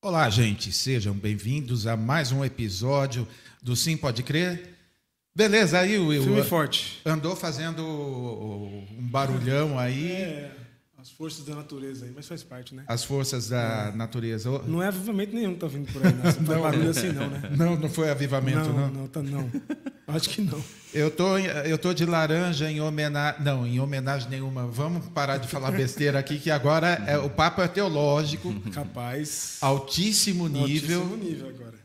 Olá, gente, sejam bem-vindos a mais um episódio do Sim Pode Crer. Beleza, aí o Will Filme forte. andou fazendo um barulhão aí, É, as forças da natureza aí, mas faz parte, né? as forças da natureza. Ô, Não é avivamento nenhum que tá vindo por aí, né? Não faz barulho assim, não, né? Não, não foi avivamento, não. não, não, tá, não. Acho que não. Eu tô, eu tô de laranja em homenagem. Não, em homenagem nenhuma. Vamos parar de falar besteira aqui, que agora é, o papo é teológico, Capaz. altíssimo nível. Altíssimo nível agora.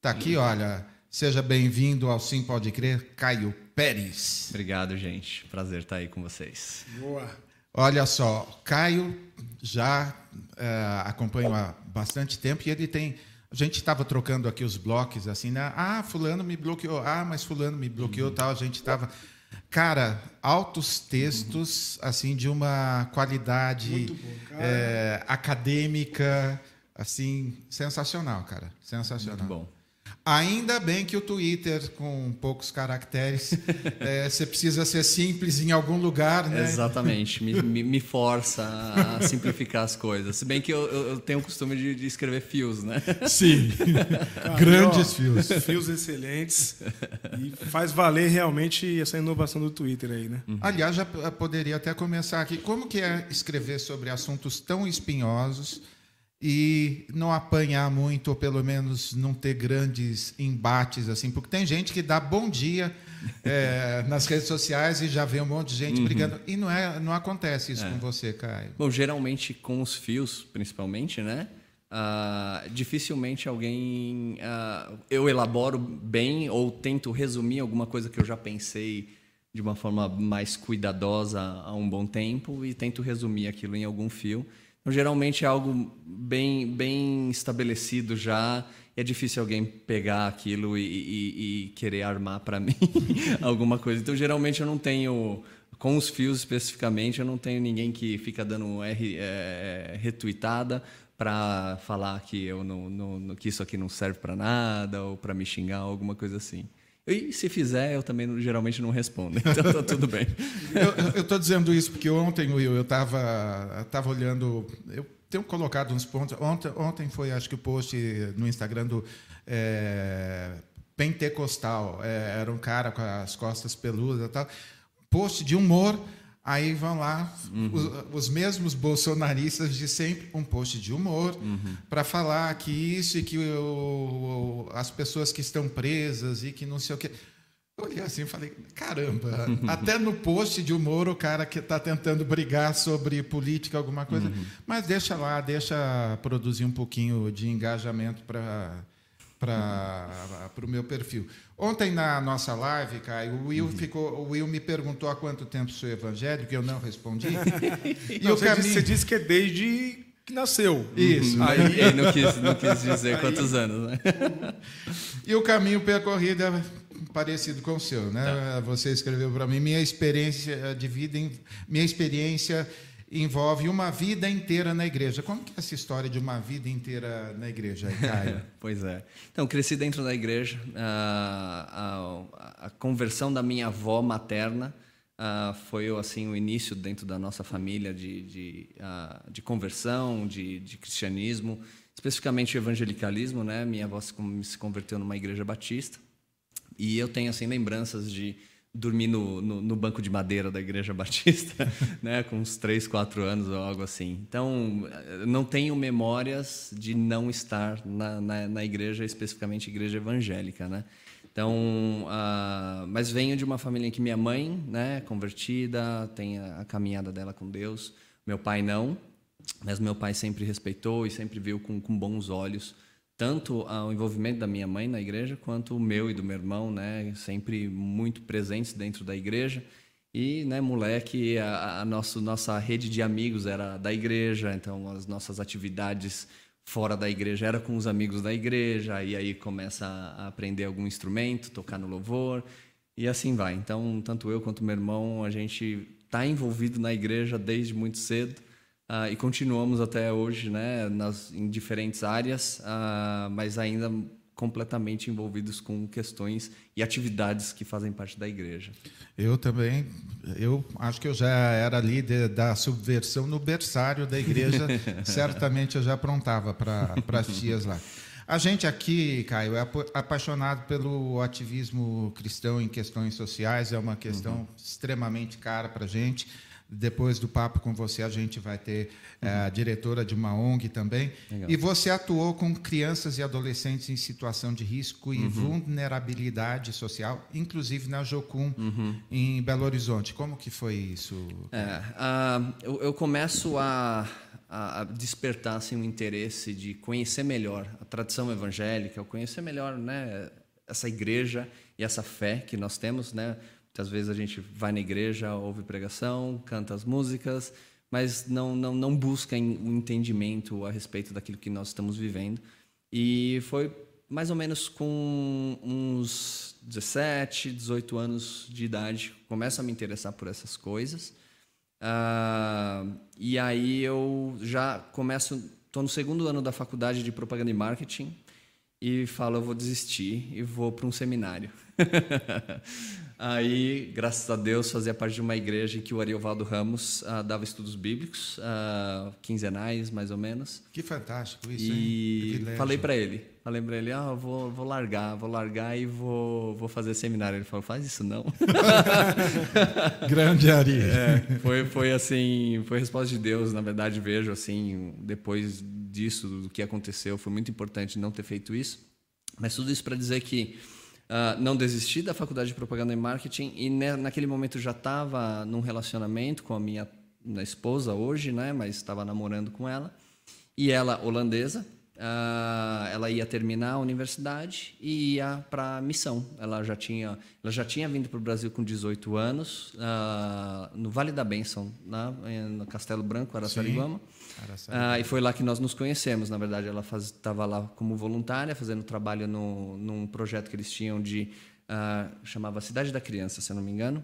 Tá aqui, olha. Seja bem-vindo ao Sim Pode Crer, Caio Pérez. Obrigado, gente. Prazer estar aí com vocês. Boa. Olha só, Caio já eh, acompanho há bastante tempo e ele tem. A gente estava trocando aqui os blocos assim, né? Ah, fulano me bloqueou. Ah, mas fulano me bloqueou, tal. A gente estava, cara, altos textos assim de uma qualidade bom, eh, acadêmica, assim sensacional, cara, sensacional. Muito bom. Ainda bem que o Twitter, com poucos caracteres, eh, você precisa ser simples em algum lugar, né? Exatamente. Me, me, me força a simplificar as coisas. Se bem que eu, eu- tenho o costume de, de escrever fios, né? Sim. Cara, Grandes ó, fios. Fios excelentes. E faz valer realmente essa inovação do Twitter aí, né? Aliás, já poderia até começar aqui. Como que é escrever sobre assuntos tão espinhosos e não apanhar muito, ou pelo menos não ter grandes embates assim? Porque tem gente que dá bom dia eh, nas redes sociais e já vê um monte de gente brigando. E não, é, não acontece isso com você, Caio. Bom, geralmente com os fios, principalmente, né? Ah, dificilmente alguém. ah, eu elaboro bem ou tento resumir alguma coisa que eu já pensei de uma forma mais cuidadosa há um bom tempo e tento resumir aquilo em algum fio. Então, geralmente é algo bem, bem estabelecido já. É difícil alguém pegar aquilo e, e- e querer armar para mim alguma coisa. Então, geralmente eu não tenho com os fios especificamente, eu não tenho ninguém que fica dando R, é, retweetada para falar que, eu não- não- que isso aqui não serve para nada ou para me xingar, alguma coisa assim. E se fizer, eu também geralmente não respondo. Então tá tudo bem. Eu estou dizendo isso porque ontem, Will, eu estava tava olhando. Eu tenho colocado uns pontos. Ontem, ontem foi, acho que, o post no Instagram do é, Pentecostal. É, era um cara com as costas peludas e tal. Post de humor. Aí vão lá os, os mesmos bolsonaristas de sempre, um post de humor, para falar que isso e que o- o- as pessoas que estão presas e que não sei o quê. Eu olhei assim e falei, caramba, até no post de humor o cara que está tentando brigar sobre política, alguma coisa, mas deixa lá, deixa produzir um pouquinho de engajamento para para o meu perfil. Ontem na nossa live, Caio, o Will, ficou, o Will me perguntou há quanto tempo sou evangélico, eu não respondi. e Não, o você, caminho... disse, você disse que é desde que nasceu. Isso. Aí ele não quis, não quis dizer quantos anos, né? E o caminho percorrido é parecido com o seu, né? Você escreveu para mim minha experiência de vida, em- minha experiência envolve uma vida inteira na igreja. Como que é essa história de uma vida inteira na igreja, Caio? Pois é. Então, cresci dentro da igreja. Ah, a, a conversão da minha avó materna ah, foi assim o início dentro da nossa família de, de, ah, de conversão, de, de cristianismo, especificamente o evangelicalismo. Né? Minha avó se, se converteu numa igreja batista. E eu tenho assim lembranças de dormir no, no, no banco de madeira da igreja batista, né, com uns 3, 4 anos ou algo assim. Então, eh, não tenho memórias de não estar na, na, na igreja, especificamente igreja evangélica, né? Então, ah, mas venho de uma família que minha mãe, né, convertida, tem a, a caminhada dela com Deus. Meu pai não, mas meu pai sempre respeitou e sempre viu com, com bons olhos tanto o envolvimento da minha mãe na igreja quanto o meu e do meu irmão, né, sempre muito presentes dentro da igreja. E, né, moleque, a, a nosso, nossa rede de amigos era da igreja, então as nossas atividades fora da igreja era com os amigos da igreja, e aí começa a aprender algum instrumento, tocar no louvor, e assim vai. Então, tanto eu quanto meu irmão, a gente está envolvido na igreja desde muito cedo. Ah, e continuamos até hoje, né, nas, em diferentes áreas, ah, mas ainda completamente envolvidos com questões e atividades que fazem parte da igreja. Eu também, eu acho que eu já era líder da subversão no berçário da igreja, certamente eu já aprontava para as tias lá. A gente aqui, Caio, é apaixonado pelo ativismo cristão em questões sociais, é uma questão uhum. extremamente cara para a gente. Depois do papo com você, a gente vai ter uhum. é, a diretora de uma ONG também. Legal. E você atuou com crianças e adolescentes em situação de risco e uhum. vulnerabilidade social, inclusive na Jocum, uhum. em Belo Horizonte. Como que foi isso? É, uh, eu, eu, começo a, a despertar assim, um interesse de conhecer melhor a tradição evangélica, conhecer melhor né, essa igreja e essa fé que nós temos, né? Muitas vezes a gente vai na igreja, ouve pregação, canta as músicas, mas não, não, não busca um entendimento a respeito daquilo que nós estamos vivendo. E foi mais ou menos com uns 17, 18 anos de idade, começo a me interessar por essas coisas. Uh, e aí eu já começo, estou no segundo ano da faculdade de propaganda e marketing e falo, eu vou desistir e vou para um seminário. Aí, graças a Deus, fazia parte de uma igreja em que o Ariovaldo Ramos uh, dava estudos bíblicos, uh, quinzenais, mais ou menos. Que fantástico isso, E falei para ele, falei para ele, ah, vou, vou largar, vou largar e vou, vou fazer seminário. Ele falou, faz isso não. Grande Ari. É, foi, foi assim, foi resposta de Deus, na verdade, vejo assim, depois disso, do que aconteceu, foi muito importante não ter feito isso. Mas tudo isso para dizer que Uh, não desisti da faculdade de propaganda e marketing e ne, naquele momento já estava num relacionamento com a minha esposa hoje, né? Mas estava namorando com ela e ela holandesa. Uh, ela ia terminar a universidade e ia para a missão. Ela já tinha, ela já tinha vindo para o Brasil com 18 anos, uh, no Vale da Bênção, né? no Castelo Branco, Araçariguama. Ah, e foi lá que nós nos conhecemos. Na verdade, ela estava lá como voluntária, fazendo trabalho no, num projeto que eles tinham de. Chamava Cidade da Criança, se eu não me engano,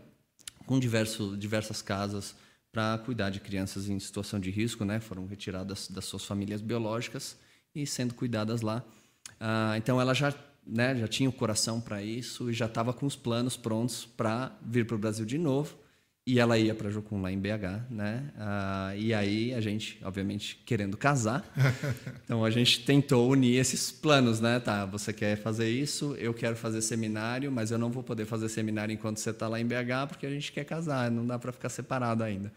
com diverso, diversas casas para cuidar de crianças em situação de risco, né? Foram retiradas das suas famílias biológicas e sendo cuidadas lá. Ah, então, ela já né, já tinha o coração para isso e já estava com os planos prontos para vir para o Brasil de novo e ela ia para Jocum lá em BH, né? Ah, e aí a gente, obviamente, querendo casar, então a gente tentou unir esses planos, né? Tá, você quer fazer isso, eu quero fazer seminário, mas eu não vou poder fazer seminário enquanto você está lá em BH porque a gente quer casar, não dá para ficar separado ainda.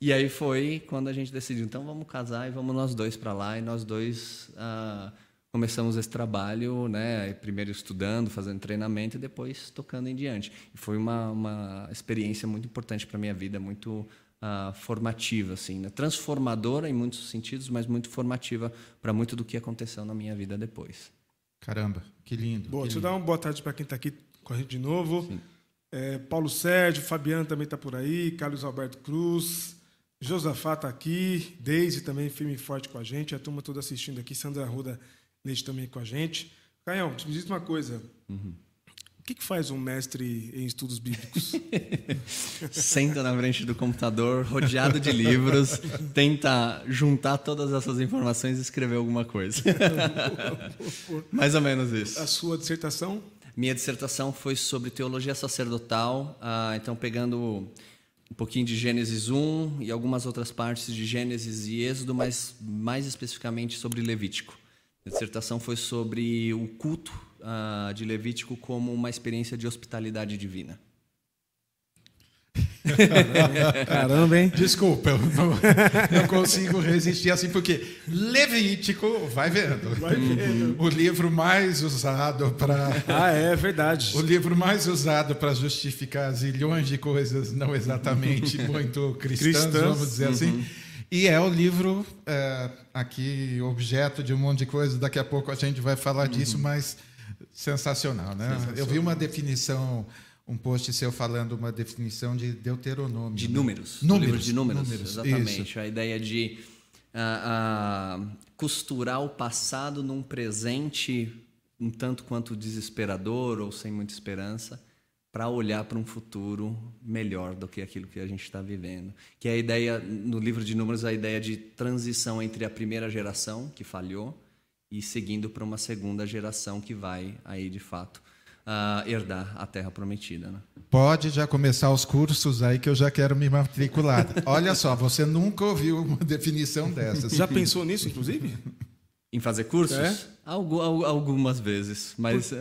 E aí foi quando a gente decidiu, então vamos casar e vamos nós dois para lá e nós dois ah, começamos esse trabalho, né, primeiro estudando, fazendo treinamento e depois tocando em diante. E foi uma, uma experiência muito importante para minha vida, muito uh, formativa, assim, né? transformadora em muitos sentidos, mas muito formativa para muito do que aconteceu na minha vida depois. Caramba, que lindo. Boa, que deixa lindo. eu dar uma boa tarde para quem está aqui com a gente de novo. É, Paulo Sérgio, Fabiano também está por aí, Carlos Alberto Cruz, Josafá está aqui, Deise também firme e forte com a gente, a turma toda assistindo aqui, Sandra Ruda Leite também com a gente. Caião, me diz uma coisa. Uhum. O que, que faz um mestre em estudos bíblicos? Senta na frente do computador, rodeado de livros, tenta juntar todas essas informações e escrever alguma coisa. Mais ou menos isso. A sua dissertação? Minha dissertação foi sobre teologia sacerdotal, ah, então pegando um pouquinho de Gênesis 1 e algumas outras partes de Gênesis e Êxodo, mas mais especificamente sobre Levítico. A dissertação foi sobre o culto uh, de Levítico como uma experiência de hospitalidade divina. Caramba, hein? Desculpa, eu não, não, consigo resistir assim, porque Levítico, vai vendo. Vai vendo. O livro mais usado para. Ah, é verdade. O livro mais usado para justificar zilhões de coisas não exatamente muito cristãs, cristãs. vamos dizer assim. uhum. assim. E é o livro é, aqui, objeto de um monte de coisa. Daqui a pouco a gente vai falar uhum. disso, mas sensacional, né? Sensacional. Eu vi uma definição, um post seu falando uma definição de Deuteronômio. De né? números. Números. de números, números. exatamente. Isso. A ideia de uh, uh, costurar o passado num presente um tanto quanto desesperador ou sem muita esperança para olhar para um futuro melhor do que aquilo que a gente está vivendo. Que é a ideia, no livro de Números, a ideia de transição entre a primeira geração, que falhou, e seguindo para uma segunda geração que vai aí de fato uh, herdar a Terra Prometida. Né? Pode já começar os cursos aí que eu já quero me matricular. Olha só, você nunca ouviu uma definição dessas. Já pensou nisso, inclusive? Em fazer cursos? É? Algu algumas vezes. Mas uh,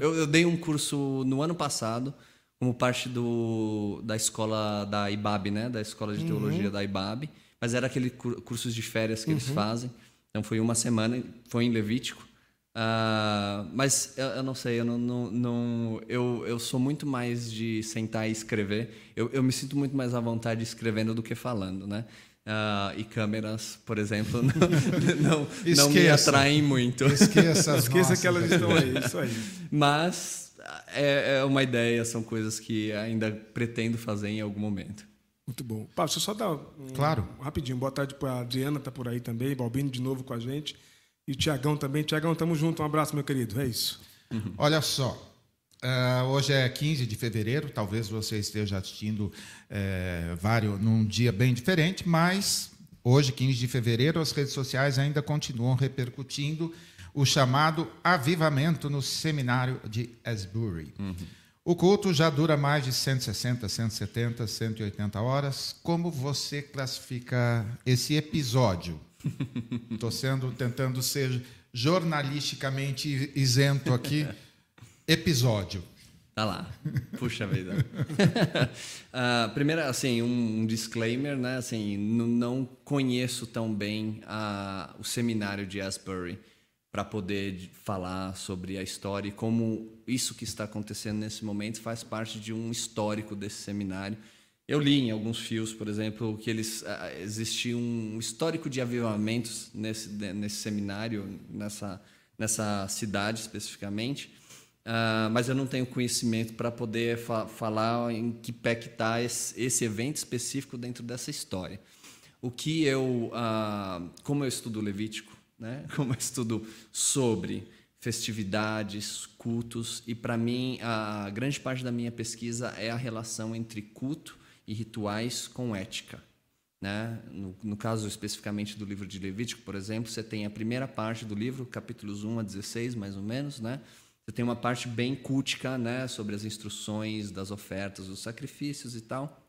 eu, eu, dei um curso no ano passado, como parte do, da escola da IBAB, né? Da Escola de Teologia uhum. da IBAB. Mas era aquele cur cursos de férias que uhum. eles fazem. Então foi uma semana, foi em Levítico. Uh, mas eu, eu, não sei, eu, não, não, não, eu, eu sou muito mais de sentar e escrever. Eu, eu me sinto muito mais à vontade escrevendo do que falando, né? Uh, e câmeras, por exemplo, não, não, não me atraem muito. Esqueça, Esqueça que elas estão aí, isso aí. Mas é, é uma ideia, são coisas que ainda pretendo fazer em algum momento. Muito bom. Pá, deixa eu só dar um, claro. Um, rapidinho. Boa tarde para a Adriana, tá por aí também. Balbino de novo com a gente. E o Tiagão também. Tiagão, tamo junto. Um abraço, meu querido. É isso. Uhum. Olha só. Uh, hoje é 15 de fevereiro, talvez você esteja assistindo é, vários num dia bem diferente, mas hoje, 15 de fevereiro, as redes sociais ainda continuam repercutindo o chamado avivamento no seminário de Asbury. Uhum. O culto já dura mais de 160, 170, 180 horas. Como você classifica esse episódio? Estou sendo tentando ser jornalisticamente isento aqui. Episódio. Tá lá. Puxa vida. uh, primeiro, assim, um disclaimer, né? Assim, não conheço tão bem uh, o seminário de Asbury para poder falar sobre a história e como isso que está acontecendo nesse momento faz parte de um histórico desse seminário eu li em alguns fios, por exemplo, que eles uh, existia um histórico de avivamentos nesse, nesse seminário, nessa, nessa cidade especificamente, uh, mas eu não tenho conhecimento para poder fa falar em que pé que está esse, esse, evento específico dentro dessa história. O que eu, uh, como eu estudo Levítico, né, como eu estudo sobre festividades, cultos, e para mim a grande parte da minha pesquisa é a relação entre culto e rituais com ética. Né? No, no, caso especificamente do livro de Levítico, por exemplo, você tem a primeira parte do livro, capítulos 1 a 16, mais ou menos, né? Você tem uma parte bem cultica, né, sobre as instruções das ofertas, dos sacrifícios e tal.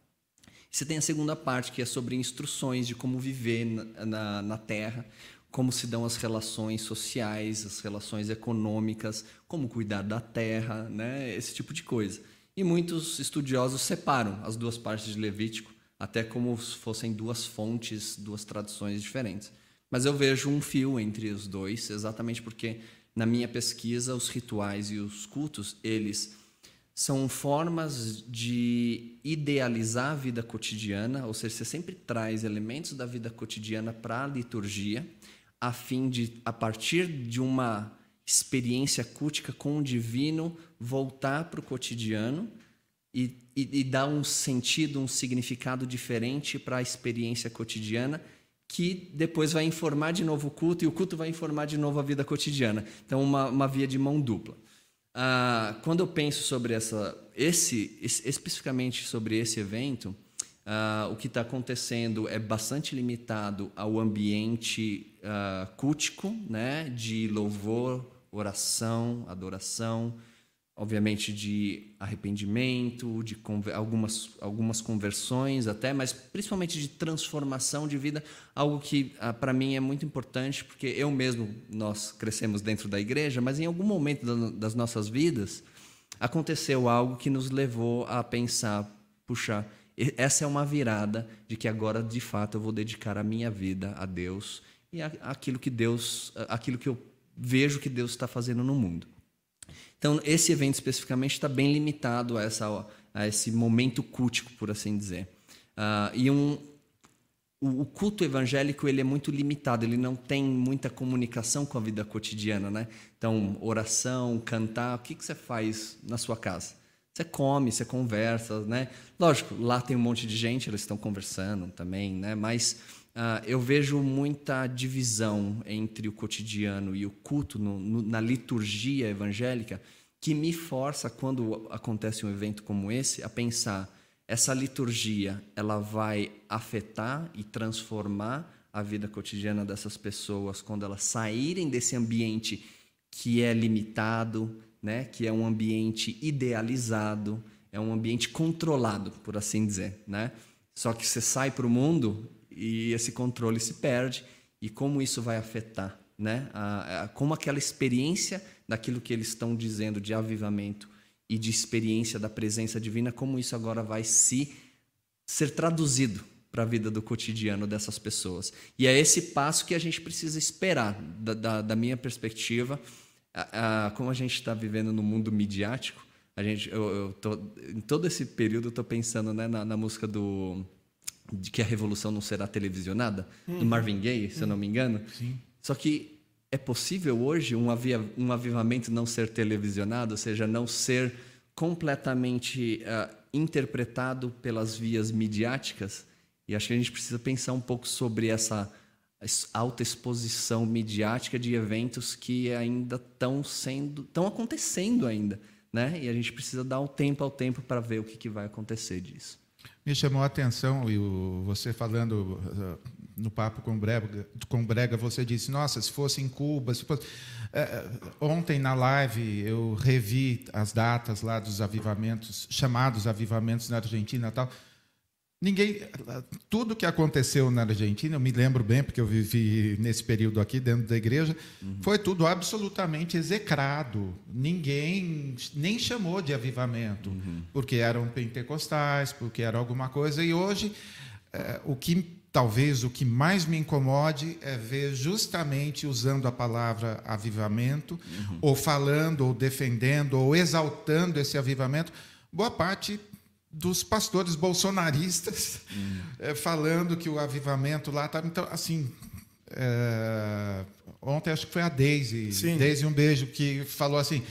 Você tem a segunda parte, que é sobre instruções de como viver na, na, na terra, como se dão as relações sociais, as relações econômicas, como cuidar da terra, né, esse tipo de coisa. E muitos estudiosos separam as duas partes de Levítico, até como se fossem duas fontes, duas traduções diferentes. Mas eu vejo um fio entre os dois, exatamente porque na minha pesquisa os rituais e os cultos, eles são formas de idealizar a vida cotidiana, ou seja, você sempre traz elementos da vida cotidiana para a liturgia, a fim de, a partir de uma experiência cultica com o divino, voltar para o cotidiano e, e, e, dar um sentido, um significado diferente para a experiência cotidiana, que depois vai informar de novo o culto e o culto vai informar de novo a vida cotidiana. Então, uma, uma via de mão dupla. Ah, quando eu penso sobre essa, esse, especificamente sobre esse evento, ah, o que está acontecendo é bastante limitado ao ambiente ah, né, de louvor, oração, adoração, obviamente de arrependimento, de algumas, algumas conversões até, mas principalmente de transformação de vida, algo que ah, para mim é muito importante, porque eu mesmo, nós crescemos dentro da igreja, mas em algum momento da, das nossas vidas aconteceu algo que nos levou a pensar, puxa, essa é uma virada de que agora de fato eu vou dedicar a minha vida a Deus e aquilo que Deus, aquilo que eu vejo que Deus está fazendo no mundo. Então, esse evento especificamente está bem limitado a, essa, a esse momento cultico, por assim dizer. Uh, e um, o, o, culto evangélico ele é muito limitado, ele não tem muita comunicação com a vida cotidiana. Né? Então, oração, cantar, o que, que você faz na sua casa? Você come, você conversa, né? Lógico, lá tem um monte de gente, eles estão conversando também, né? Mas Uh, eu vejo muita divisão entre o cotidiano e o culto no, no, na liturgia evangélica que me força, quando acontece um evento como esse, a pensar essa liturgia ela vai afetar e transformar a vida cotidiana dessas pessoas quando elas saírem desse ambiente que é limitado, né? que é um ambiente idealizado, é um ambiente controlado, por assim dizer. Né? Só que você sai para o mundo e esse controle se perde. E como isso vai afetar? Né? A, a, como aquela experiência daquilo que eles estão dizendo de avivamento e de experiência da presença divina, como isso agora vai se ser traduzido para a vida do cotidiano dessas pessoas. E é esse passo que a gente precisa esperar, da, da, da minha perspectiva, a, como a gente está vivendo no mundo midiático. A gente, eu, eu tô, em todo esse período, eu estou pensando né, na, na, música do de que a revolução não será televisionada, uhum. do Marvin Gaye, se uhum. eu não me engano. Sim. Só que é possível hoje um, avia, um avivamento não ser televisionado, ou seja, não ser completamente uh, interpretado pelas vias midiáticas? E acho que a gente precisa pensar um pouco sobre essa alta exposição midiática de eventos que ainda estão sendo, estão acontecendo ainda, né? E a gente precisa dar um tempo ao tempo para ver o que, que vai acontecer disso. Me chamou a atenção e você falando uh, no papo com o Brega, com Brega, você disse: Nossa, se fosse em Cuba, se fosse... Uh, ontem na live eu revi as datas lá dos avivamentos, chamados avivamentos na Argentina, e tal. Ninguém, tudo que aconteceu na Argentina, eu me lembro bem, porque eu vivi nesse período aqui dentro da igreja, uhum. foi tudo absolutamente execrado. Ninguém nem chamou de avivamento, uhum. porque eram pentecostais, porque era alguma coisa. E hoje, é, o que talvez o que mais me incomode é ver justamente usando a palavra avivamento, uhum. ou falando, ou defendendo, ou exaltando esse avivamento, boa parte dos pastores bolsonaristas uhum. é, falando que o avivamento lá estava. Então, assim. É, ontem acho que foi a Deise, Sim. Deise um beijo, que falou assim: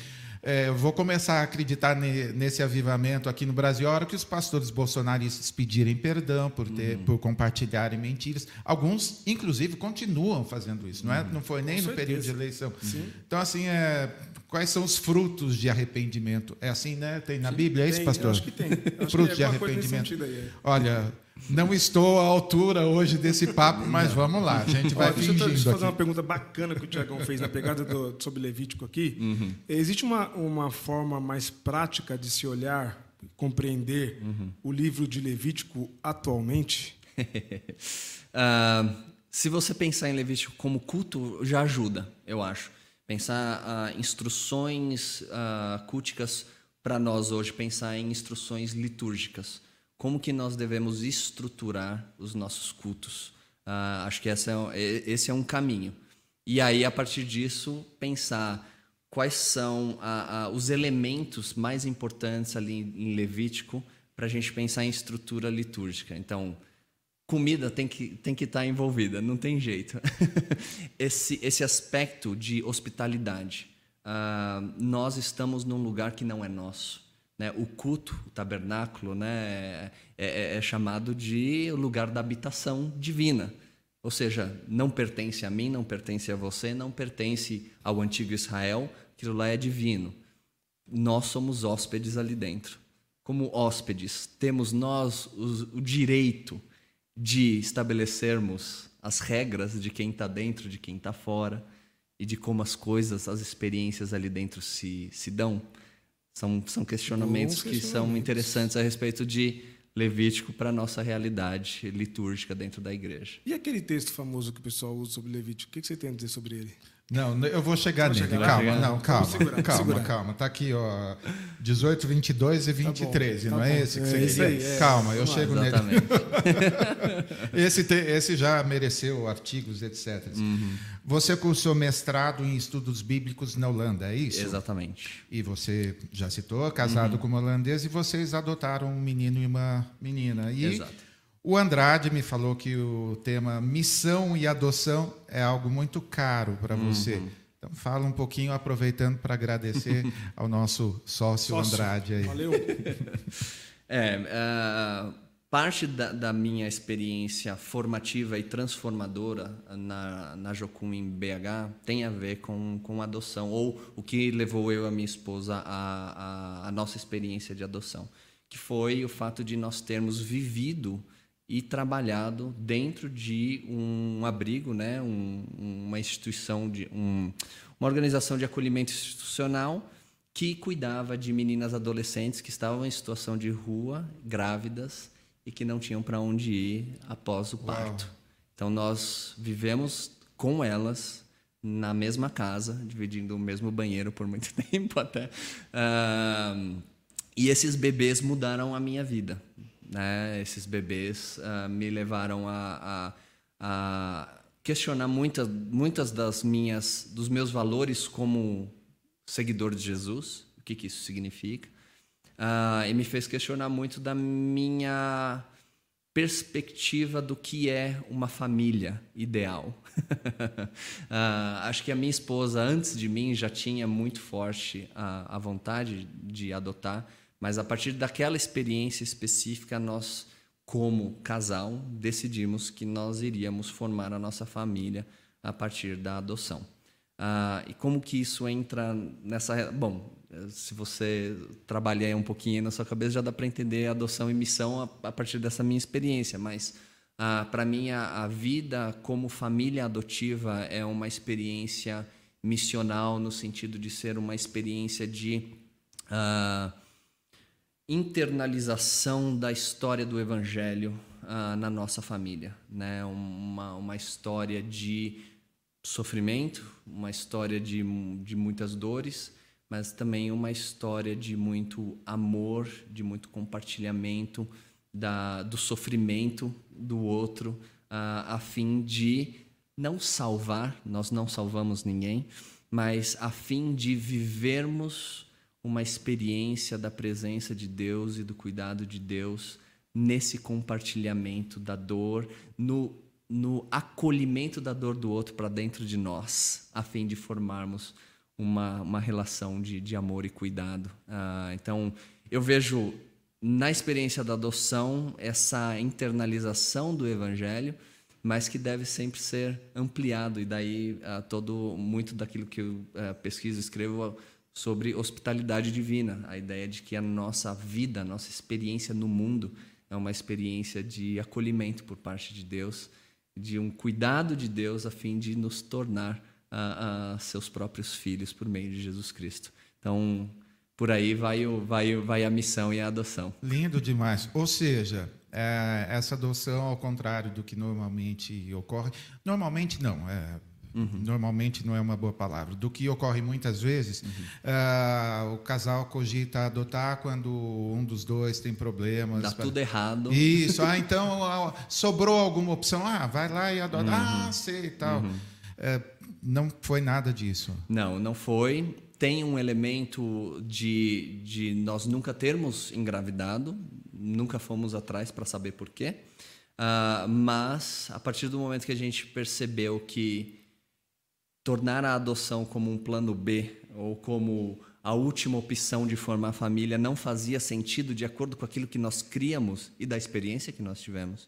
é, vou começar a acreditar ne, nesse avivamento aqui no Brasil a hora que os pastores bolsonaristas pedirem perdão por, ter, uhum. por compartilharem mentiras. Alguns, inclusive, continuam fazendo isso. Não, é, uhum. não foi nem Com no certeza. período de eleição. Sim. Então, assim, é, quais são os frutos de arrependimento? É assim, né? Tem na Bíblia, é isso, pastor? Eu acho que tem. frutos de arrependimento. Aí, é. Olha, não estou à altura hoje desse papo, mas vamos lá, a gente vai Ó, deixa fingindo eu, deixa eu fazer uma pergunta bacana que o Tiagão fez na pegada do, sobre Levítico aqui. Uhum. Existe uma, uma forma mais prática de se olhar, compreender uhum. o livro de Levítico atualmente? uh, se você pensar em Levítico como culto, já ajuda, eu acho. Pensar uh, instruções uh, culticas para nós hoje, pensar em instruções litúrgicas como que nós devemos estruturar os nossos cultos. Uh, acho que é, esse é um caminho. E aí, a partir disso, pensar quais são a, a, os elementos mais importantes ali em Levítico para a gente pensar em estrutura litúrgica. Então, comida tem que tem que estar tá envolvida, não tem jeito. esse esse aspecto de hospitalidade. Uh, nós estamos num lugar que não é nosso. Né? O culto, o tabernáculo, né? É, é, é chamado de lugar da habitação divina. Ou seja, não pertence a mim, não pertence a você, não pertence ao antigo Israel, aquilo lá é divino. Nós somos hóspedes ali dentro. Como hóspedes, temos nós o, o direito de estabelecermos as regras de quem está dentro, de quem está fora, e de como as coisas, as experiências ali dentro se, se dão. São, são questionamentos que são interessantes a respeito de Levítico para a nossa realidade litúrgica dentro da igreja. E aquele texto famoso que o pessoal usa sobre Levítico, o que você tem a dizer sobre ele? Não, eu vou chegar nele. Chegar calma, chegar. não, calma. Segurar, calma, segurar. calma. Tá aqui, ó. 18, 22 e 20 tá 13, tá não é esse que é você queria? Aí, é. Calma, eu chego exatamente. nele. esse, te, esse já mereceu artigos, etc. Uhum. Você cursou mestrado em estudos bíblicos na Holanda, é isso? Exatamente. E você já citou, casado uhum. com uma holandesa, e vocês adotaram um menino e uma menina. E Exato o Andrade me falou que o tema missão e adoção é algo muito caro para uhum. você. Então fala um pouquinho, aproveitando para agradecer ao nosso sócio, sócio, Andrade aí. Valeu. é, uh, parte da, da, minha experiência formativa e transformadora na, na Jocum em BH tem a ver com, com adoção, ou o que levou eu e a minha esposa a, a, a nossa experiência de adoção, que foi o fato de nós termos vivido e trabalhado dentro de um abrigo, né, um, uma instituição de um, uma organização de acolhimento institucional que cuidava de meninas adolescentes que estavam em situação de rua, grávidas e que não tinham para onde ir após o parto. Uau. Então nós vivemos com elas na mesma casa, dividindo o mesmo banheiro por muito tempo até. Uh, e esses bebês mudaram a minha vida. Né? Esses bebês uh, me levaram a, a, a, questionar muitas, muitas das minhas, dos meus valores como seguidor de Jesus, o que, que isso significa, uh, e me fez questionar muito da minha perspectiva do que é uma família ideal. uh, acho que a minha esposa, antes de mim, já tinha muito forte a, a vontade de adotar, mas a partir daquela experiência específica, nós, como casal, decidimos que nós iríamos formar a nossa família a partir da adoção. Uh, e como que isso entra nessa. Bom, se você trabalhar um pouquinho na sua cabeça, já dá para entender adoção e missão a, a partir dessa minha experiência. Mas, ah, para mim, a, a, vida como família adotiva é uma experiência missional, no sentido de ser uma experiência de ah, internalização da história do Evangelho ah, na nossa família. Né? Uma, uma história de sofrimento, uma história de, de muitas dores mas também uma história de muito amor, de muito compartilhamento da, do sofrimento do outro, a, a fim de não salvar, nós não salvamos ninguém, mas a fim de vivermos uma experiência da presença de Deus e do cuidado de Deus nesse compartilhamento da dor, no, no acolhimento da dor do outro para dentro de nós, a fim de formarmos uma, uma relação de, de amor e cuidado. Ah, então, eu vejo na experiência da adoção essa internalização do evangelho, mas que deve sempre ser ampliado e daí ah, todo muito daquilo que eu ah, pesquiso, escrevo sobre hospitalidade divina, a ideia de que a nossa vida, a nossa experiência no mundo é uma experiência de acolhimento por parte de Deus, de um cuidado de Deus a fim de nos tornar a, a seus próprios filhos por meio de Jesus Cristo. Então, por aí vai, o, vai, vai a missão e a adoção. Lindo demais. Ou seja, é, essa adoção, ao contrário do que normalmente ocorre, normalmente não, é, uhum. normalmente não é uma boa palavra, do que ocorre muitas vezes, uhum. é, o casal cogita adotar quando um dos dois tem problemas. Dá pra... tudo errado. Isso, ah, então sobrou alguma opção, ah, vai lá e adota, uhum. ah, sei e tal. É, não foi nada disso. Não, não foi. Tem um elemento de, de nós nunca termos engravidado, nunca fomos atrás para saber por quê. Uh, mas, a partir do momento que a gente percebeu que tornar a adoção como um plano B ou como a última opção de formar família não fazia sentido de acordo com aquilo que nós criamos e da experiência que nós tivemos,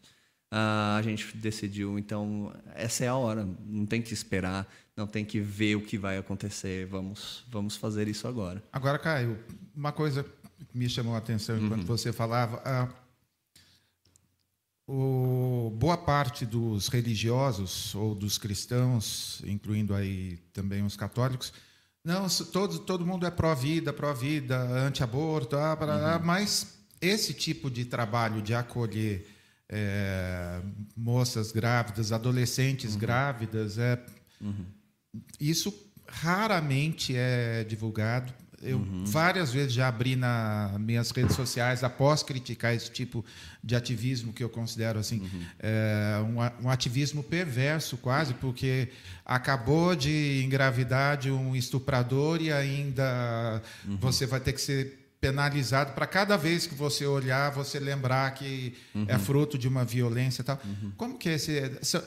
uh, a gente decidiu, então, essa é a hora, não tem que esperar, não tem que ver o que vai acontecer. Vamos, vamos fazer isso agora. Agora, Caio, uma coisa que me chamou a atenção enquanto uhum. você falava. Ah, o, boa parte dos religiosos ou dos cristãos, incluindo aí também os católicos, não, todo, todo mundo é pró-vida, pró-vida, anti-aborto, ah, uhum. mas esse tipo de trabalho de acolher é, moças grávidas, adolescentes uhum. grávidas, é, uhum isso raramente é divulgado. Eu uhum. várias vezes já abri nas minhas redes sociais após criticar esse tipo de ativismo que eu considero assim uhum. é, um, um, ativismo perverso quase, porque acabou de engravidar de um estuprador e ainda uhum. você vai ter que ser penalizado para cada vez que você olhar você lembrar que é uhum. é fruto de uma violência e tal. Uhum. como que é esse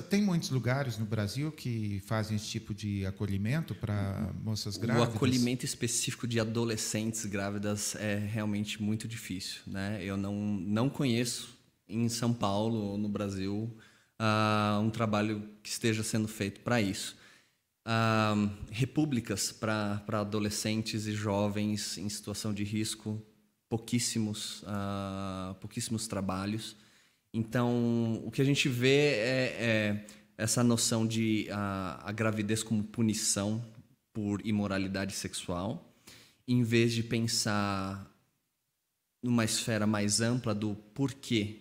tem muitos lugares no Brasil que fazem esse tipo de acolhimento para moças grávidas? o acolhimento específico de adolescentes grávidas é realmente muito difícil né? Eu não não conheço em São Paulo ou no Brasil uh, um trabalho que esteja sendo feito para isso uh, repúblicas para adolescentes e jovens em situação de risco, pouquíssimos, uh, pouquíssimos trabalhos. Então, o que a gente vê é, é essa noção de a, a, gravidez como punição por imoralidade sexual, em vez de pensar numa esfera mais ampla do porquê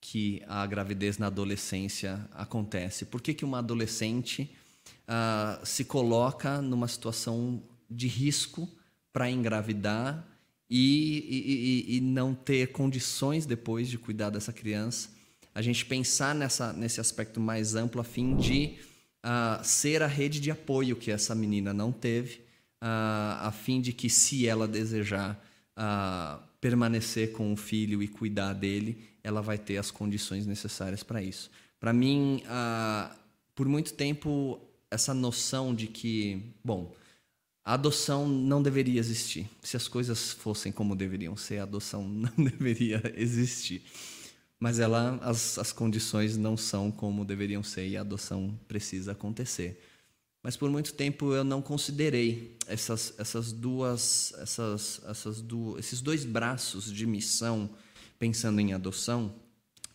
que a gravidez na adolescência acontece. Por que, que uma adolescente uh, se coloca numa situação de risco para engravidar e, e, e, não ter condições depois de cuidar dessa criança? A gente pensar nessa, nesse aspecto mais amplo a fim de uh, ser a rede de apoio que essa menina não teve, uh, a fim de que, se ela desejar permanecer com o filho e cuidar dele, ela vai ter as condições necessárias para isso. Para mim, por muito tempo, essa noção de que, bom, a adoção não deveria existir. Se as coisas fossem como deveriam ser, a adoção não deveria existir. Mas ela, as, as condições não são como deveriam ser e a adoção precisa acontecer. Mas por muito tempo eu não considerei essas, essas duas, essas, essas duas, esses dois braços de missão pensando em adoção,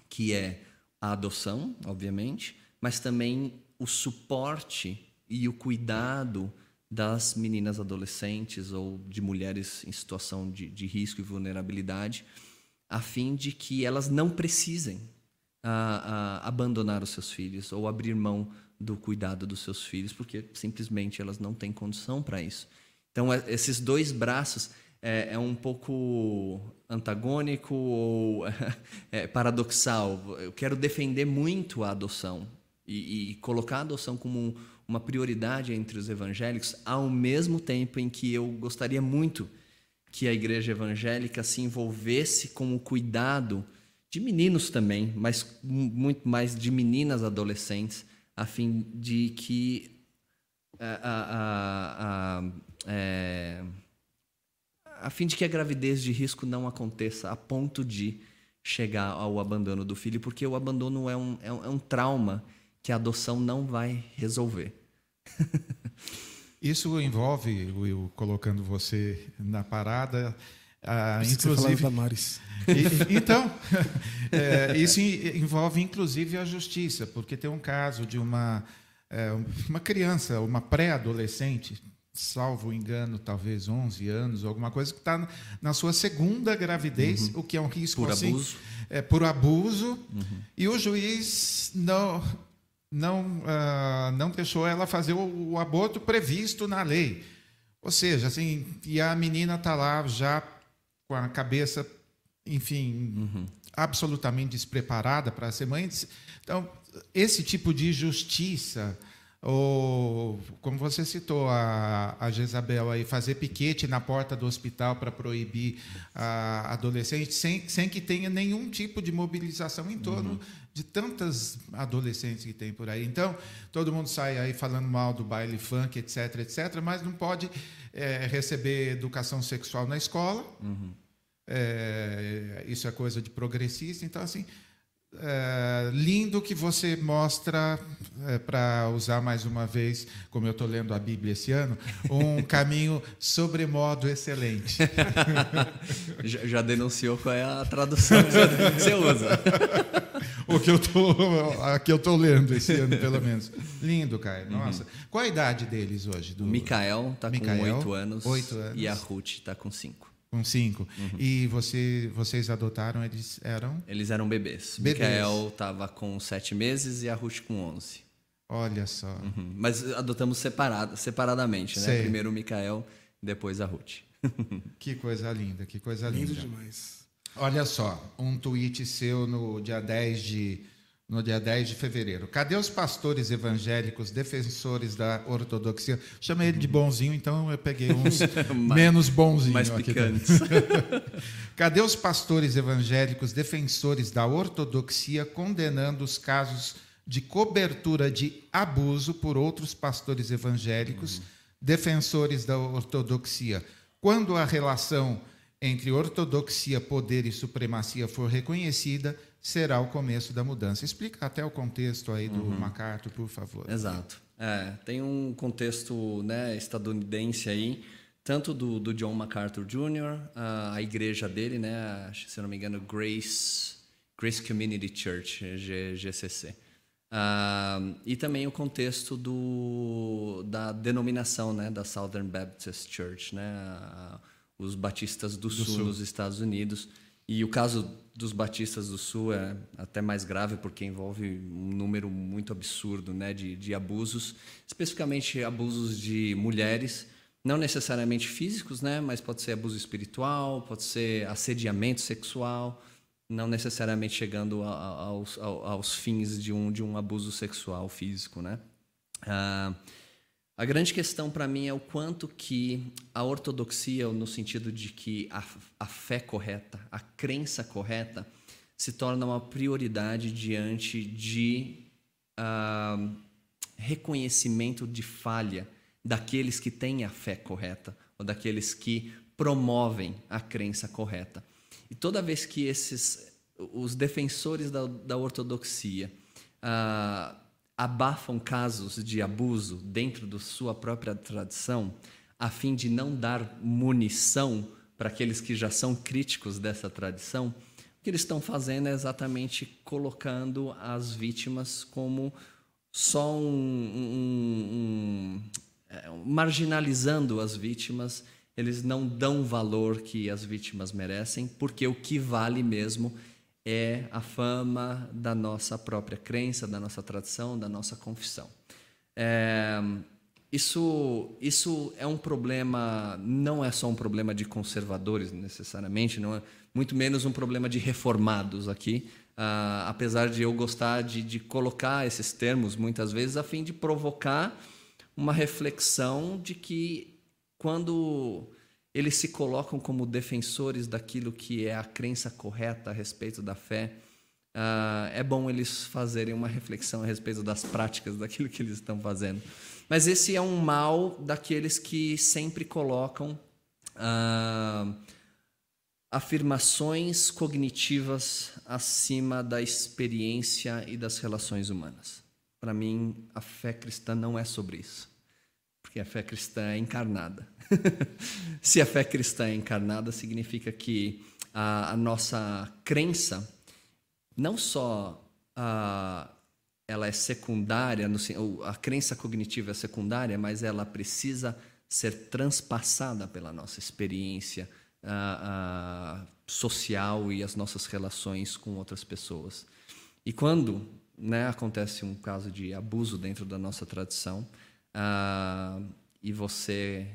que é a adoção, obviamente, mas também o suporte e o cuidado das meninas adolescentes ou de mulheres em situação de, de risco e vulnerabilidade, a fim de que elas não precisem a, a abandonar os seus filhos ou abrir mão do cuidado dos seus filhos, porque simplesmente elas não têm condição para isso. Então, é, esses dois braços é, é um pouco antagônico ou é, paradoxal. Eu quero defender muito a adoção e, e colocar a adoção como um, uma prioridade entre os evangélicos, ao mesmo tempo em que eu gostaria muito que a igreja evangélica se envolvesse com o cuidado de meninos também, mas muito mais de meninas adolescentes, a fim de que a, a, a, é, a fim de que a gravidez de risco não aconteça a ponto de chegar ao abandono do filho, porque o abandono é um, é um, é um trauma que a adoção não vai resolver. Isso envolve, Will, colocando você na parada, ah, inclusive. Damares. E, então, é, isso envolve inclusive a justiça, porque tem um caso de uma, é, uma criança, uma pré-adolescente, salvo engano, talvez 11 anos, alguma coisa, que está na sua segunda gravidez, uhum. o que é um risco por assim, abuso. É, por abuso, uhum. e o juiz não não uh, não deixou ela fazer o, o, aborto previsto na lei. Ou seja, assim, e a menina está lá já com a cabeça, enfim, uhum. absolutamente despreparada para ser mãe. Então, esse tipo de justiça ou como você citou a, a Jezabel aí fazer piquete na porta do hospital para proibir a adolescente sem, sem que tenha nenhum tipo de mobilização em torno uhum. De tantas adolescentes que tem por aí então todo mundo sai aí falando mal do baile funk etc etc mas não pode é, receber educação sexual na escola uhum. é, isso é coisa de progressista então assim é, lindo que você mostra, é, para usar mais uma vez, como eu estou lendo a Bíblia esse ano, um caminho sobremodo excelente. já, já, denunciou qual é a tradução que você usa. o que eu tô, a que eu estou lendo esse ano, pelo menos. Lindo, Caio. Uhum. Nossa. Uhum. Qual a idade deles hoje? Do... O Mikael está com oito anos, anos, e a Ruth está com cinco. Com cinco. Uhum. E você, vocês adotaram, eles eram? Eles eram bebês. bebês. Mikael estava com sete meses e a Ruth com onze. Olha só. Uhum. Mas adotamos separado, separadamente, né? Sei. Primeiro o Mikael, depois a Ruth. que coisa linda, que coisa linda. Lindo demais. Olha só, um tweet seu no dia 10 de no dia 10 de fevereiro. Cadê os pastores evangélicos defensores da ortodoxia? Chamei ele de bonzinho, então eu peguei uns menos bonzinhos. Mais picantes. Cadê os pastores evangélicos defensores da ortodoxia condenando os casos de cobertura de abuso por outros pastores evangélicos, uhum. defensores da ortodoxia? Quando a relação entre ortodoxia, poder e supremacia for reconhecida, será o começo da mudança. Explica até o contexto aí do uhum. MacArthur, por favor. Exato. É, tem um contexto né, estadunidense aí, tanto do, do John MacArthur Jr., a, a igreja dele, né, se não me engano, Grace Grace Community Church, GCC. Uh, e também o contexto do, da denominação né, da Southern Baptist Church, né, os batistas do, do sul, sul, nos Estados Unidos. E o caso dos batistas do sul é até mais grave porque envolve um número muito absurdo né, de, de abusos, especificamente abusos de mulheres, não necessariamente físicos, né, mas pode ser abuso espiritual, pode ser assediamento sexual não necessariamente chegando a, a, aos, aos, fins de um, de um abuso sexual físico, né? Ah, a grande questão para mim é o quanto que a ortodoxia, no sentido de que a, a fé correta, a crença correta, se torna uma prioridade diante de uh, reconhecimento de falha daqueles que têm a fé correta ou daqueles que promovem a crença correta. E toda vez que esses os defensores da, da ortodoxia ah, abafam casos de abuso dentro da sua própria tradição, a fim de não dar munição para aqueles que já são críticos dessa tradição, o que eles estão fazendo é exatamente colocando as vítimas como só um, um, um, é, marginalizando as vítimas. Eles não dão o valor que as vítimas merecem, porque o que vale mesmo a fama da nossa própria crença, da nossa tradição, da nossa confissão. É, isso, isso é um problema, não é só um problema de conservadores necessariamente, não é muito menos um problema de reformados aqui, uh, apesar de eu gostar de, de colocar esses termos muitas vezes a fim de provocar uma reflexão de que quando eles se colocam como defensores daquilo que é a crença correta a respeito da fé, uh, é bom eles fazerem uma reflexão a respeito das práticas daquilo que eles estão fazendo. Mas esse é um mal daqueles que sempre colocam uh, afirmações cognitivas acima da experiência e das relações humanas. Para mim, a fé cristã não é sobre isso porque a fé cristã é encarnada. Se a fé cristã é encarnada, significa que a, a nossa crença não só a, ela é secundária, no, a crença cognitiva é secundária, mas ela precisa ser transpassada pela nossa experiência a, social e as nossas relações com outras pessoas. E quando né, acontece um caso de abuso dentro da nossa tradição, uh, e você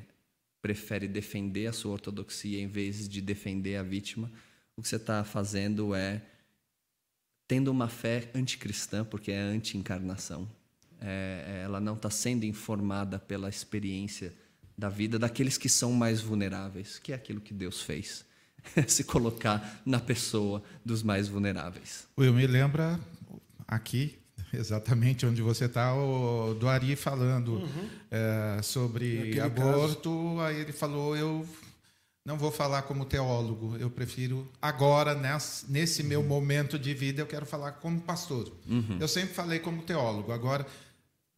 prefere defender a sua ortodoxia em vez de defender a vítima, o que você está fazendo é tendo uma fé anticristã, porque é anti-encarnação. É, é ela não está sendo informada pela experiência da vida daqueles que são mais vulneráveis, que é aquilo que Deus fez. Se colocar na pessoa dos mais vulneráveis. Eu me lembra aqui exatamente onde você está, o do Ari falando uhum. é, sobre aborto. Caso. Aí ele falou: eu não vou falar como teólogo, eu prefiro agora, nesse, nesse uhum. meu momento de vida, eu quero falar como pastor. Uhum. Eu sempre falei como teólogo, agora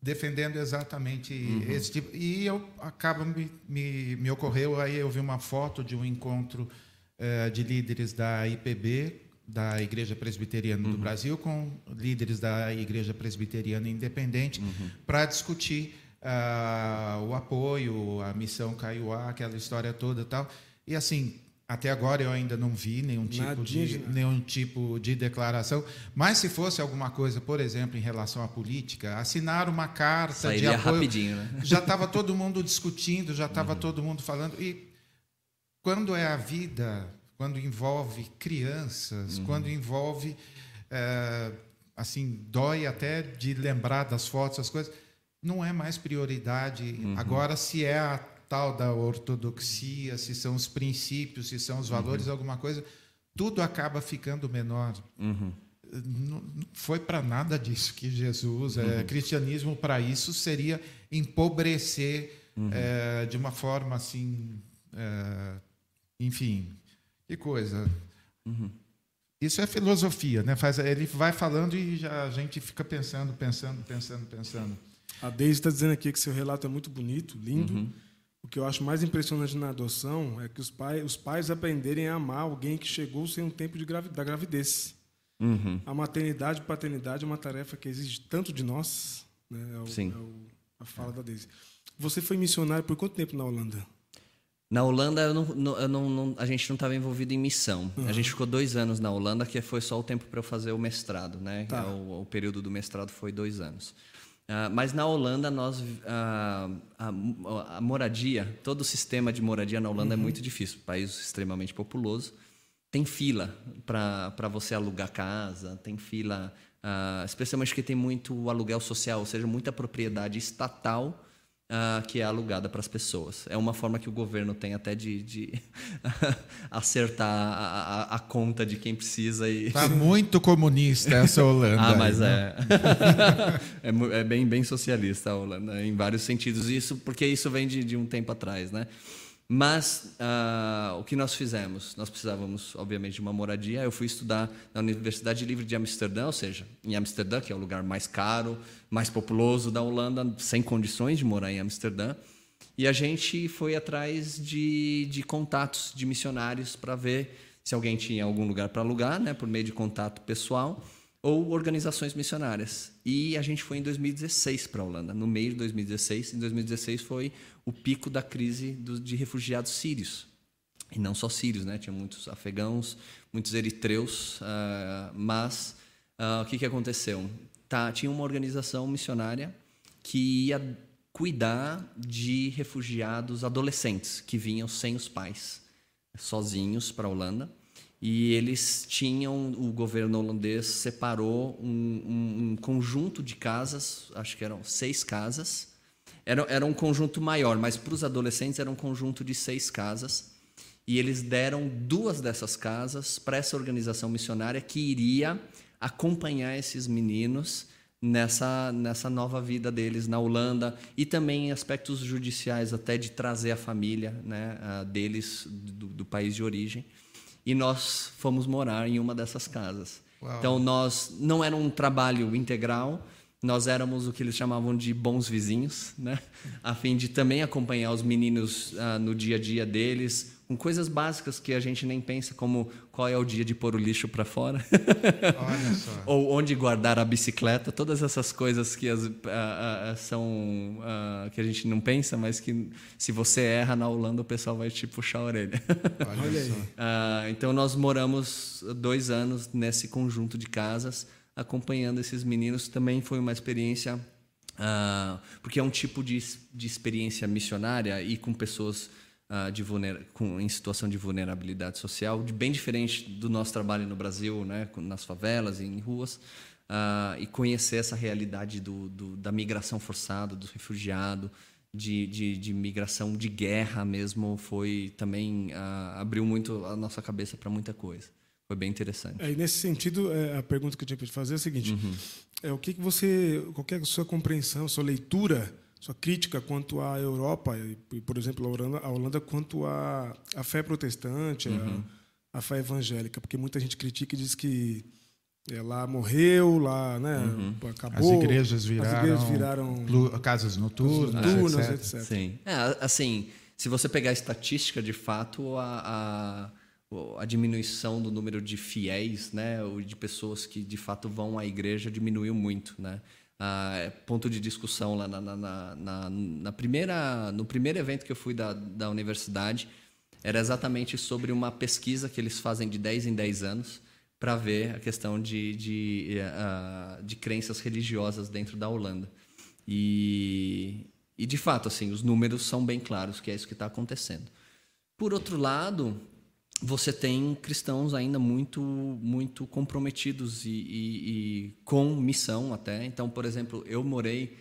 defendendo exatamente uhum. esse tipo. E eu acaba me, me, me, ocorreu aí eu vi uma foto de um encontro é, de líderes da IPB da Igreja Presbiteriana uhum. do Brasil com líderes da Igreja Presbiteriana Independente uhum. para discutir uh, o apoio, a missão Caiuá, aquela história toda tal. E assim, até agora eu ainda não vi nenhum tipo, de, nenhum tipo de declaração. Mas se fosse alguma coisa, por exemplo, em relação à política, assinar uma carta Sairia de apoio. Rapidinho, né? Já estava todo mundo discutindo, já estava uhum. todo mundo falando. E quando é a vida quando envolve crianças, uhum. quando envolve. É, assim, dói até de lembrar das fotos, as coisas. Não é mais prioridade. Uhum. Agora, se é a tal da ortodoxia, se são os princípios, se são os valores, uhum. alguma coisa, tudo acaba ficando menor. Uhum. Não foi para nada disso que Jesus, é, cristianismo para isso seria empobrecer é, de uma forma assim, é, enfim, que coisa. Uhum. Isso é filosofia, né? Faz, ele vai falando e já a gente fica pensando, pensando, pensando, pensando. A Deise está dizendo aqui que seu relato é muito bonito, lindo. Uhum. O que eu acho mais impressionante na adoção é que os pais, os pais aprenderem a amar alguém que chegou sem um tempo de gravidez, da gravidez. Uhum. A maternidade e paternidade é uma tarefa que exige tanto de nós, né? É o, Sim. é o- a fala da Deise. Você foi missionário por quanto tempo na Holanda? Na Holanda, eu não- eu não- a gente não estava envolvido em missão. A gente ficou dois anos na Holanda, que foi só o tempo para eu fazer o mestrado, né? Tá. O, o período do mestrado foi dois anos. Ah, mas na Holanda, nós ah, a, a moradia, todo o sistema de moradia na Holanda é muito difícil. País extremamente populoso. Tem fila para você alugar casa, tem fila, ah, especialmente porque tem muito aluguel social, ou seja, muita propriedade estatal ah, que é alugada para as pessoas. É uma forma que o governo tem até de, de acertar a, a- a conta de quem precisa e Tá muito comunista essa Holanda. ah, aí, mas né? é. é, é bem, bem socialista a Holanda, em vários sentidos. Isso porque isso vem de, de um tempo atrás, né? Mas ah, o que nós fizemos? Nós precisávamos, obviamente, de uma moradia. Eu fui estudar na Universidade Livre de Amsterdã, ou seja, em Amsterdã, que é o lugar mais caro, mais populoso da Holanda, sem condições de morar em Amsterdã. E a gente foi atrás de, de contatos de missionários para ver se alguém tinha algum lugar para alugar, né, por meio de contato pessoal, ou organizações missionárias. E a gente foi em 2016 para a Holanda, no meio de 2016. Em 2016 foi o pico da crise do- de refugiados sírios. E não só sírios, né? Tinha muitos afegãos, muitos eritreus, ah, mas ah, o que, que aconteceu? Tá, tinha uma organização missionária que ia cuidar de refugiados adolescentes que vinham sem os pais, sozinhos para a Holanda. E eles tinham, o governo holandês separou um, um- um conjunto de casas, acho que eram seis casas. Era, era um conjunto maior, mas para os adolescentes era um conjunto de seis casas. E eles deram duas dessas casas para essa organização missionária que iria acompanhar esses meninos nessa, nessa nova vida deles na Holanda e também em aspectos judiciais, até de trazer a família né, deles do, do país de origem. E nós fomos morar em uma dessas casas. Uau. Então, nós não era um trabalho integral, nós éramos o que eles chamavam de bons vizinhos, né? a fim de também acompanhar os meninos ah, no dia a dia deles, com coisas básicas que a gente nem pensa, como qual é o dia de pôr o lixo para fora, Olha só. ou onde guardar a bicicleta, todas essas coisas que as, ah, ah, são que a gente não pensa, mas que se você erra na Holanda o pessoal vai te puxar a orelha. Olha, só. Então nós moramos dois anos nesse conjunto de casas, acompanhando esses meninos. Também foi uma experiência, ah, porque é um tipo de, de experiência missionária e com pessoas ah, de vulnera- com, em situação de vulnerabilidade social, de- bem diferente do nosso trabalho no Brasil, né, nas favelas em ruas. ah, e conhecer essa realidade do, do- da migração forçada, do refugiado, de, de, de migração de guerra mesmo foi também ah, abriu muito a nossa cabeça para muita coisa foi bem interessante Aí, nesse sentido, é, a pergunta que eu tinha para te fazer é a seguinte: Uhum. é, o que, que você, qual é a sua compreensão, sua leitura, sua crítica quanto à Europa, e, por exemplo, a Holanda, a Holanda quanto à, à fé protestante, Uhum. à, à fé evangélica? Porque muita gente critica e diz que é, lá morreu, lá né, Uhum. acabou. As igrejas viraram, as igrejas viraram plu- casas noturnas, noturnas, etc. etc. sim é, assim se você pegar a estatística de fato a, a, a diminuição do número de fiéis né ou de pessoas que de fato vão à igreja diminuiu muito né Ah, é ponto de discussão lá na, na, na, na- primeira no primeiro evento que eu fui da, da universidade era exatamente sobre uma pesquisa que eles fazem de 10 em 10 anos para ver a questão de, de, eh, de crenças religiosas dentro da Holanda. E, e, de fato, assim, os números são bem claros que é isso que está acontecendo. Por outro lado, você tem cristãos ainda muito muito comprometidos e, e- e com missão até. Então, por exemplo, eu morei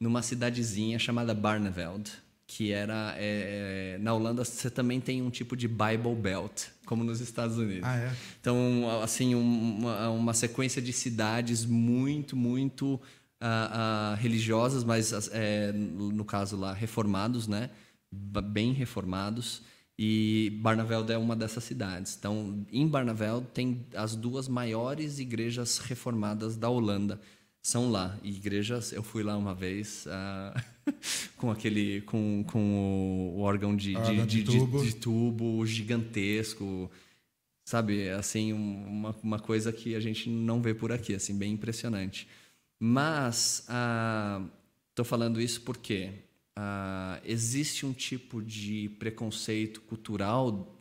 numa cidadezinha chamada Barneveld, que era é, é, na Holanda você também tem um tipo de Bible Belt, como nos Estados Unidos. Ah, é? Então, assim, um- uma, uma sequência de cidades muito, muito ah, ah, religiosas, mas é, no caso lá reformados, né? Bem reformados. E Barneveld é uma dessas cidades. Então, em Barneveld tem as duas maiores igrejas reformadas da Holanda. São lá. Igrejas, eu fui lá uma vez ah, com aquele, com, com o órgão de, de, Órgão de de- tubo. de tubo gigantesco sabe? Assim, uma, uma coisa que a gente não vê por aqui, assim, bem impressionante. Mas estou ah, falando isso porque ah, existe um tipo de preconceito cultural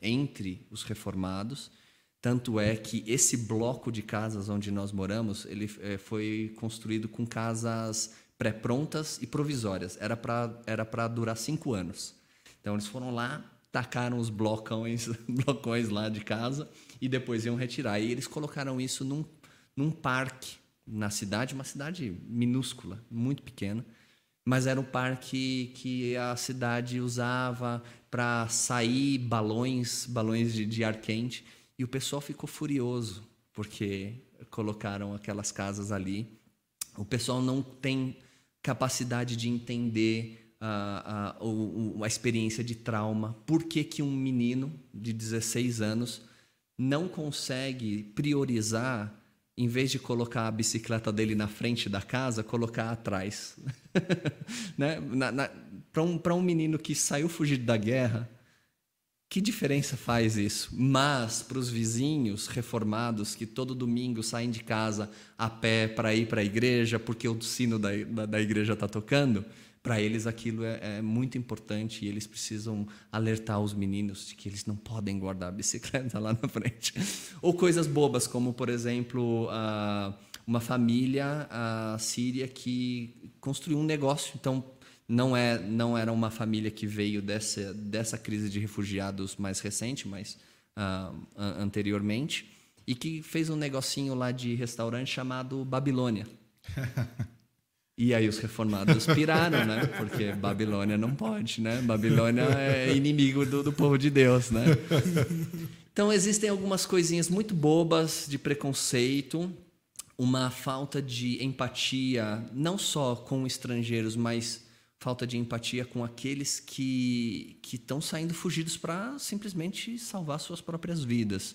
entre os reformados. Tanto é que esse bloco de casas onde nós moramos, ele é, foi construído com casas pré-prontas e provisórias. Era para era para durar cinco anos. Então eles foram lá, tacaram os blocões, blocões lá de casa e depois iam retirar. E eles colocaram isso num, num parque na cidade, uma cidade minúscula, muito pequena, mas era um parque que a cidade usava para sair balões, balões de, de ar quente, e o pessoal ficou furioso porque colocaram aquelas casas ali. O pessoal não tem capacidade de entender a, a, a experiência de trauma. Por que, que um menino de 16 anos não consegue priorizar, em vez de colocar a bicicleta dele na frente da casa, colocar atrás? né? Para um, um menino que saiu fugido da guerra, que diferença faz isso? Mas para os vizinhos reformados que todo domingo saem de casa a pé para ir para a igreja porque o sino da, da, da igreja está tocando, para eles aquilo é, é, muito importante e eles precisam alertar os meninos de que eles não podem guardar a bicicleta lá na frente. Ou coisas bobas, como, por exemplo, uma família síria que construiu um negócio. Então, não, é, não era uma família que veio dessa, dessa crise de refugiados mais recente, mas uh, anteriormente, e que fez um negocinho lá de restaurante chamado Babilônia. E aí os reformados piraram, né? Porque Babilônia não pode, né? Babilônia é inimigo do, do povo de Deus, né? Então existem algumas coisinhas muito bobas de preconceito, uma falta de empatia, não só com estrangeiros, mas falta de empatia com aqueles que que estão saindo fugidos para simplesmente salvar suas próprias vidas.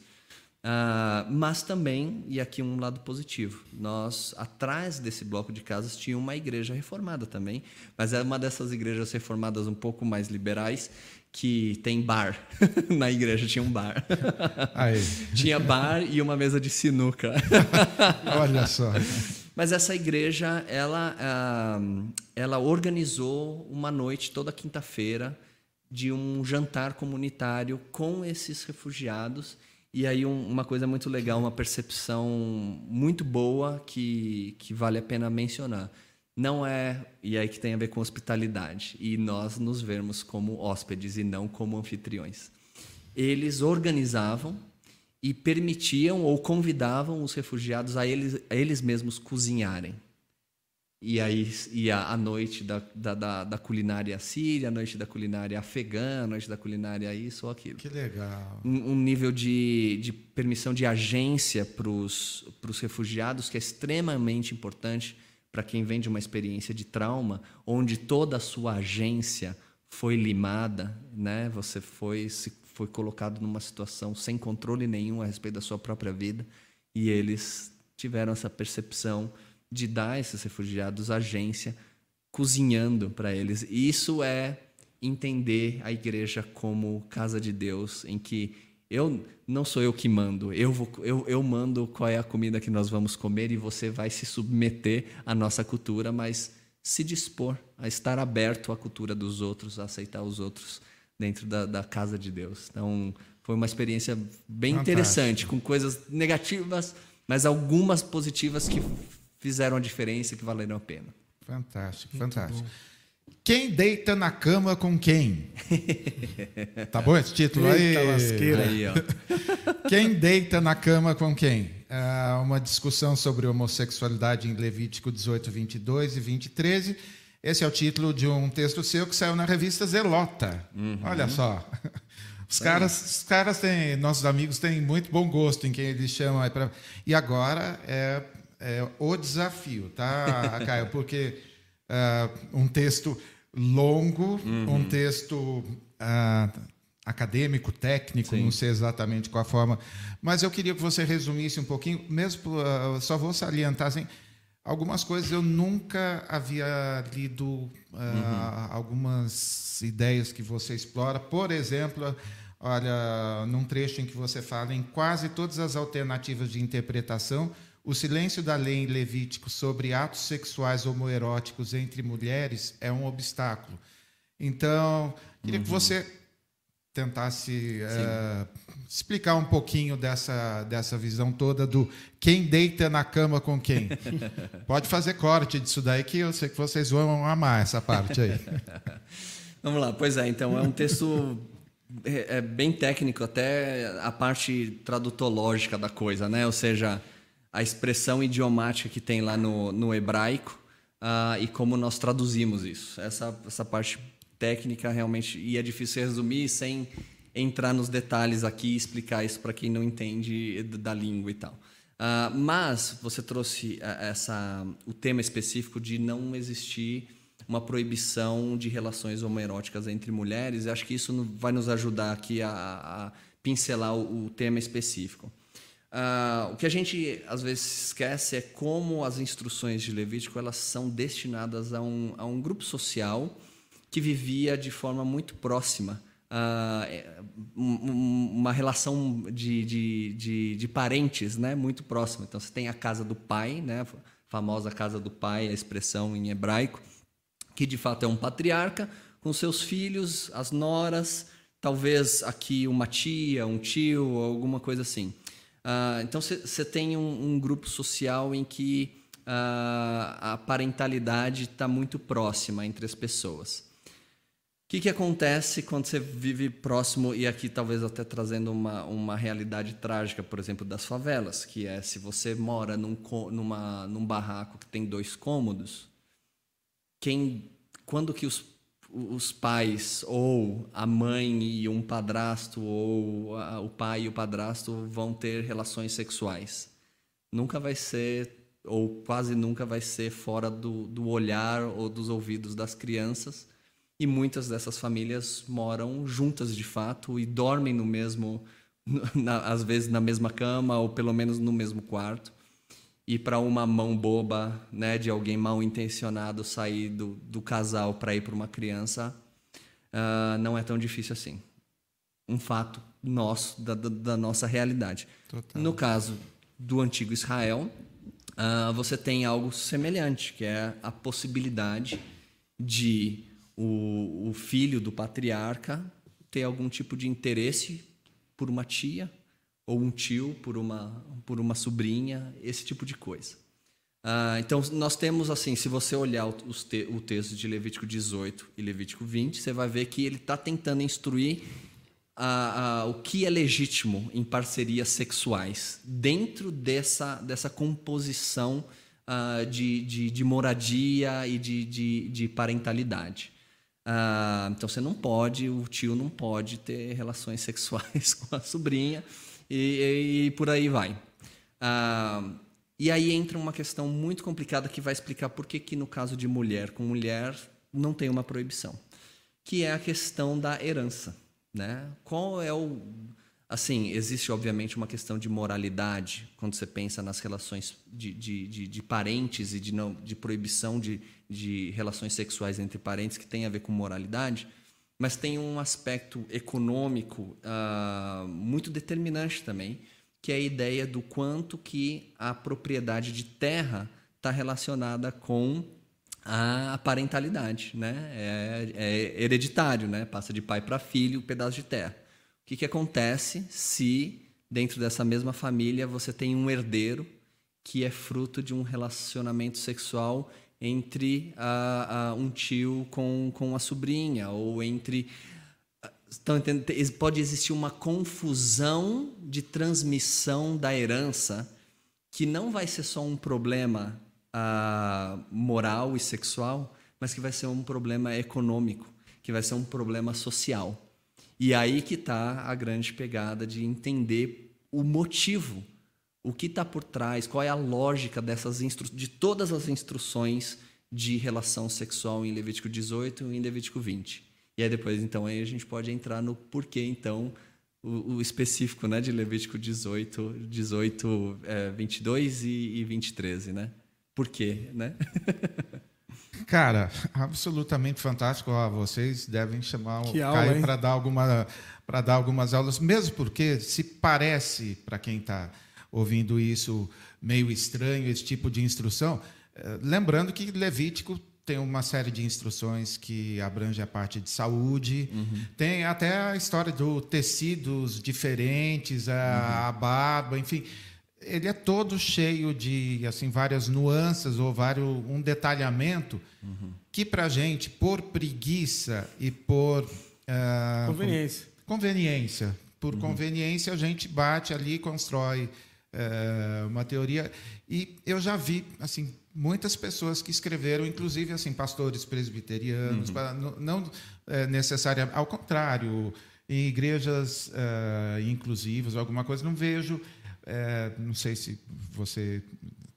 Uh, mas também, e aqui um lado positivo, nós, atrás desse bloco de casas, tinha uma igreja reformada também, mas é uma dessas igrejas reformadas um pouco mais liberais, que tem bar. Na igreja tinha um bar. tinha bar e uma mesa de sinuca. Olha só. Mas essa igreja, ela, uh, ela organizou uma noite toda quinta-feira de um jantar comunitário com esses refugiados e aí um, uma coisa muito legal, uma percepção muito boa que, que vale a pena mencionar. Não é, e aí que tem a ver com hospitalidade, e nós nos vermos como hóspedes e não como anfitriões. Eles organizavam e permitiam ou convidavam os refugiados a eles, a eles mesmos cozinharem. E aí ia a noite da, da, da, da, culinária síria, a noite da culinária afegã, a noite da culinária isso ou aquilo. Que legal. Um, um nível de, de permissão de agência para os refugiados que é extremamente importante para quem vem de uma experiência de trauma, onde toda a sua agência foi limada, né? você foi, se, foi colocado numa situação sem controle nenhum a respeito da sua própria vida, e eles tiveram essa percepção de dar a esses refugiados agência, cozinhando para eles. E isso é entender a igreja como casa de Deus, em que eu não sou eu que mando, eu, vou, eu, eu mando qual é a comida que nós vamos comer e você vai se submeter à nossa cultura, mas se dispor a estar aberto à cultura dos outros, a aceitar os outros dentro da, da casa de Deus. Então, foi uma experiência bem Fantástico. interessante, com coisas negativas, mas algumas positivas que fizeram a diferença que valeram a pena. Fantástico, Muito fantástico. Bom. Quem deita na cama com quem? tá bom esse título Eita aí? Lasqueira. aí quem deita na cama com quem? É uma discussão sobre homossexualidade em Levítico 18, 22 e 20, 13. Esse é o título de um texto seu que saiu na revista Zelota. Uhum. Olha só. Os caras, os caras têm, nossos amigos têm muito bom gosto em quem eles chamam. E agora é é, o desafio, tá, Caio? Porque uh, um texto longo, uhum. um texto uh, acadêmico, técnico, Sim. não sei exatamente qual a forma, mas eu queria que você resumisse um pouquinho, mesmo, uh, só vou salientar assim, algumas coisas eu nunca havia lido, uhum. algumas ideias que você explora, por exemplo, Olha, num trecho em que você fala em quase todas as alternativas de interpretação, o silêncio da lei em Levítico sobre atos sexuais homoeróticos entre mulheres é um obstáculo. Então, queria uhum. que você tentasse uh, explicar um pouquinho dessa, dessa visão toda do quem deita na cama com quem. Pode fazer corte disso daí, que eu sei que vocês vão amar essa parte aí. Vamos lá, pois é, então é um texto é, é bem técnico, até a parte tradutológica da coisa, né? Ou seja, a expressão idiomática que tem lá no, no hebraico uh, e como nós traduzimos isso. Essa, essa parte técnica realmente e é difícil resumir sem entrar nos detalhes aqui e explicar isso para quem não entende da língua e tal. Uh, mas você trouxe essa, o tema específico de não existir uma proibição de relações homoeróticas entre mulheres. Eu acho que isso vai nos ajudar aqui a, a pincelar o, o, tema específico. Uh, o que a gente às vezes esquece é como as instruções de Levítico elas são destinadas a um, a um grupo social que vivia de forma muito próxima Uh, uma relação de, de, de, de, parentes né, muito próxima. Então, você tem a casa do pai, né, a famosa casa do pai, a expressão em hebraico, que de fato é um patriarca, com seus filhos, as noras, talvez aqui uma tia, um tio, alguma coisa assim. Uh, então, você tem um, um, grupo social em que uh, a parentalidade está muito próxima entre as pessoas. O que, que acontece quando você vive próximo, e aqui talvez até trazendo uma, uma realidade trágica, por exemplo, das favelas, que é se você mora num, numa, num barraco que tem dois cômodos, quem, quando que os, os pais, ou a mãe e um padrasto, ou a, o pai e o padrasto vão ter relações sexuais? Nunca vai ser, ou quase nunca vai ser fora do, do olhar ou dos ouvidos das crianças, e muitas dessas famílias moram juntas de fato e dormem no mesmo, na, às vezes na mesma cama ou pelo menos no mesmo quarto. E para uma mão boba, né, de alguém mal intencionado sair do, do casal para ir para uma criança, uh, não é tão difícil assim. Um fato nosso, da, da, nossa realidade. Total. No caso do antigo Israel, uh, você tem algo semelhante, que é a possibilidade de o, o filho do patriarca ter algum tipo de interesse por uma tia ou um tio por uma por uma sobrinha, esse tipo de coisa. Ah, então nós temos assim, se você olhar te, o texto de Levítico 18 e Levítico 20, você vai ver que ele está tentando instruir a, a, o que é legítimo em parcerias sexuais dentro dessa dessa composição uh, de, de, de, moradia e de, de, de parentalidade. Ah, então você não pode, o tio não pode ter relações sexuais com a sobrinha e, e por aí vai. E aí entra uma questão muito complicada que vai explicar por que, que no caso de mulher com mulher não tem uma proibição, que é a questão da herança. Né? Qual é o Assim, existe obviamente uma questão de moralidade quando você pensa nas relações de, de, de, de parentes e de, não, de proibição de, de relações sexuais entre parentes que tem a ver com moralidade, mas tem um aspecto econômico uh, muito determinante também, que é a ideia do quanto que a propriedade de terra está relacionada com a parentalidade, né? É, é hereditário, né? Passa de pai para filho, um pedaço de terra que, que acontece se, dentro dessa mesma família, você tem um herdeiro que é fruto de um relacionamento sexual entre a, a, um tio com, com a sobrinha, ou entre. Estão entendendo? Pode existir uma confusão de transmissão da herança que não vai ser só um problema uh, moral e sexual, mas que vai ser um problema econômico, que vai ser um problema social. E aí que está a grande pegada de entender o motivo, o que está por trás, qual é a lógica dessas instru de todas as instruções de relação sexual em Levítico 18 e em Levítico 20. E aí depois, então, aí a gente pode entrar no porquê, então, o, o específico né, de Levítico 18, 18 é, 22 e, e 20, 13, né? Por quê, né? Cara, absolutamente fantástico. Ó, vocês devem chamar o Que aula, Caio para dar alguma para dar algumas aulas, mesmo porque se parece para quem está ouvindo isso meio estranho esse tipo de instrução, eh, lembrando que Levítico tem uma série de instruções que abrange a parte de saúde, tem até a história do tecidos diferentes, a, a barba, enfim, ele é todo cheio de assim várias nuances ou vários um detalhamento que para gente por preguiça e por ah, Conveniência. conveniência. Por conveniência a gente bate ali e constrói eh, uma teoria. E eu já vi assim muitas pessoas que escreveram inclusive assim pastores presbiterianos pa- não, não eh, necessariamente ao contrário em igrejas eh, inclusivas alguma coisa não vejo eh, não sei se você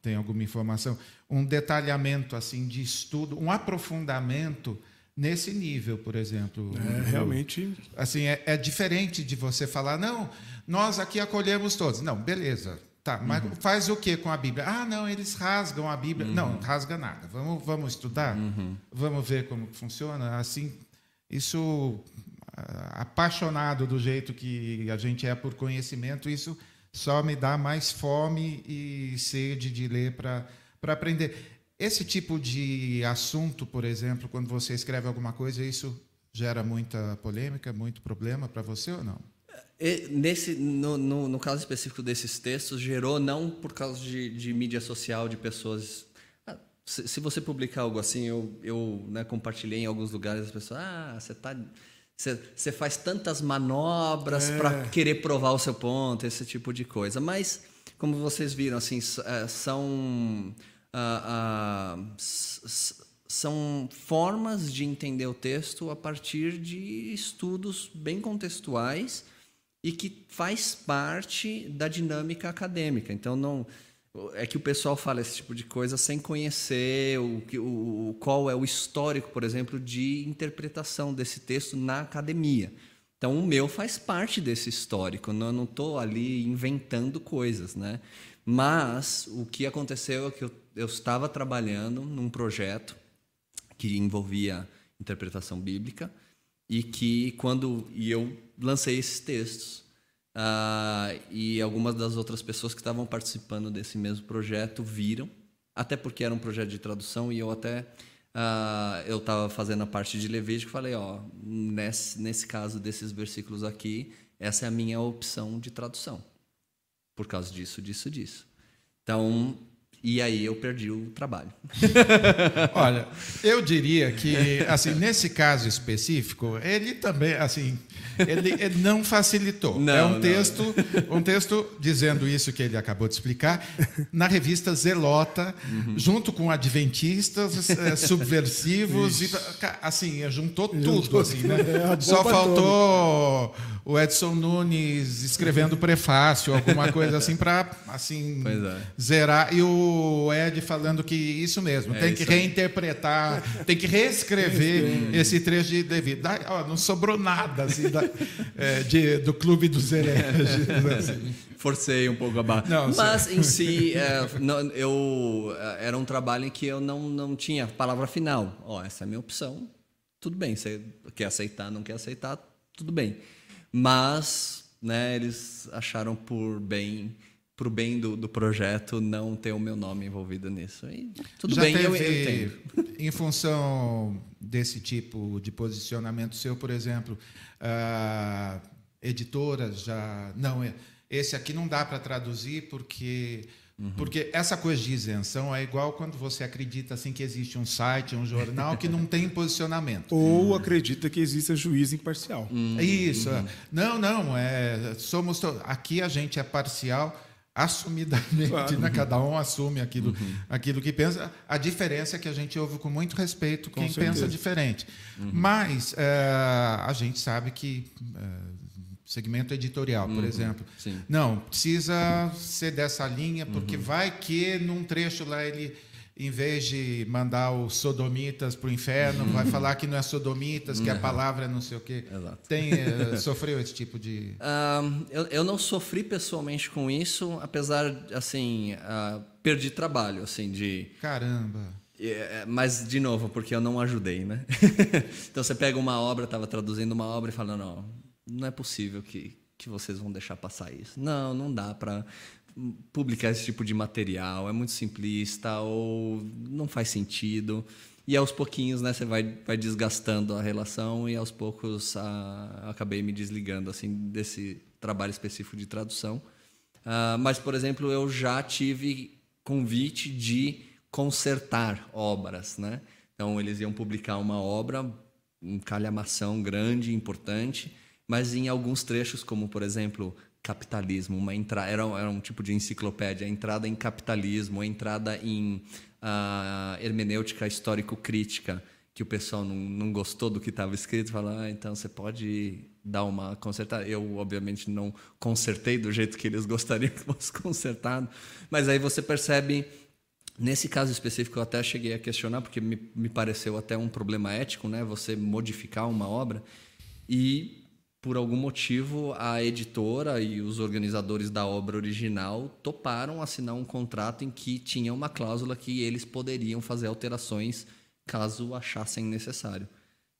tem alguma informação um detalhamento assim de estudo um aprofundamento nesse nível por exemplo. É, realmente. Assim, é, é diferente de você falar, não, nós aqui acolhemos todos. Não, beleza. Tá, mas faz o que com a Bíblia? Ah, não, eles rasgam a Bíblia. Não, não rasga nada. Vamos, vamos estudar? Vamos ver como funciona? Assim, isso, ah, apaixonado do jeito que a gente é por conhecimento, isso só me dá mais fome e sede de ler para aprender. Esse tipo de assunto, por exemplo, quando você escreve alguma coisa, isso gera muita polêmica, muito problema para você ou não? E nesse, no, no, no caso específico desses textos, gerou não por causa de, de mídia social, de pessoas. Ah, se, se você publicar algo assim, eu, eu né, compartilhei em alguns lugares, as pessoas, ah, você tá. Você, faz tantas manobras É. para querer provar o seu ponto, esse tipo de coisa. Mas, como vocês viram, assim, eh, são. ah, ah, são formas de entender o texto a partir de estudos bem contextuais e que faz parte da dinâmica acadêmica. Então não é que o pessoal fala esse tipo de coisa sem conhecer o, o, qual é o histórico, por exemplo, de interpretação desse texto na academia. Então o meu faz parte desse histórico. Não- Eu não estou ali inventando coisas, né? Mas o que aconteceu é que eu, eu estava trabalhando num projeto que envolvia interpretação bíblica e que quando e eu lancei esses textos ah, e algumas das outras pessoas que estavam participando desse mesmo projeto viram até porque era um projeto de tradução e eu até ah, eu estava fazendo a parte de Levítico falei ó nesse nesse caso desses versículos aqui essa é a minha opção de tradução por causa disso disso disso. Então e aí eu perdi o trabalho Olha, eu diria que, assim, nesse caso específico, ele também, assim, ele, ele não facilitou. Não, é um não. texto, um texto dizendo isso que ele acabou de explicar, na revista Zelota, Uhum. junto com adventistas, eh, subversivos, e, assim, juntou tudo, assim, né? É, Só faltou o Edson Nunes escrevendo prefácio, alguma coisa assim, para, assim, é. zerar. E o Ed falando que isso mesmo, É tem que isso aí. reinterpretar, tem que reescrever esse trecho de Davi. Daí, ó, não sobrou nada assim, da- é, de- do clube dos hereges. assim. forcei um pouco a barra. Não, Mas em si, é, não, eu é, era um trabalho em que eu não, não tinha palavra final. Ó, essa é a minha opção. Tudo bem, você quer aceitar, não quer aceitar, tudo bem. Mas, né, eles acharam por bem, pro bem do, do projeto, não ter o meu nome envolvido nisso. E tudo Já bem, teve, eu, eu entendo. em função desse tipo de posicionamento seu, por exemplo, ah, editoras já não é esse aqui não dá para traduzir porque Uhum. porque essa coisa de isenção é igual quando você acredita assim que existe um site, um jornal que não tem posicionamento. Ou acredita que exista juiz imparcial. Hum. Isso. é. Não, não. É, somos aqui a gente é parcial assumidamente, Claro. né? cada um assume aquilo, aquilo que pensa. A diferença é que a gente ouve com muito respeito quem pensa diferente. Mas é, a gente sabe que é, segmento editorial, por exemplo, Sim. não precisa ser dessa linha porque vai que num trecho lá ele em vez de mandar os sodomitas para o inferno, vai falar que não é sodomitas, que a palavra é não sei o quê. Exato. Tem, eh, sofreu esse tipo de. Ahn, eu, eu não sofri pessoalmente com isso, apesar, assim, ah, perdi trabalho, assim, de... Caramba. É, mas, de novo, porque eu não ajudei, né? então você pega uma obra, estava traduzindo uma obra e fala: não, não é possível que, que vocês vão deixar passar isso. Não, não dá para publicar esse tipo de material, é muito simplista ou não faz sentido. E aos pouquinhos, né, você vai, vai desgastando a relação e aos poucos a, acabei me desligando assim desse trabalho específico de tradução. Uh, mas, por exemplo, eu já tive convite de consertar obras, né? Então eles iam publicar uma obra, um calhamação grande, importante, mas em alguns trechos, como por exemplo capitalismo, uma entrada era, era um tipo de enciclopédia, entrada em capitalismo, entrada em uh, hermenêutica histórico-crítica, que o pessoal não, não gostou do que estava escrito, fala, ah, então você pode dar uma consertada. Eu, obviamente, não consertei do jeito que eles gostariam que fosse consertado, mas aí você percebe Nesse caso específico, eu até cheguei a questionar, porque me, me pareceu até um problema ético, né? Você modificar uma obra. E, por algum motivo, a editora e os organizadores da obra original toparam assinar um contrato em que tinha uma cláusula que eles poderiam fazer alterações caso achassem necessário.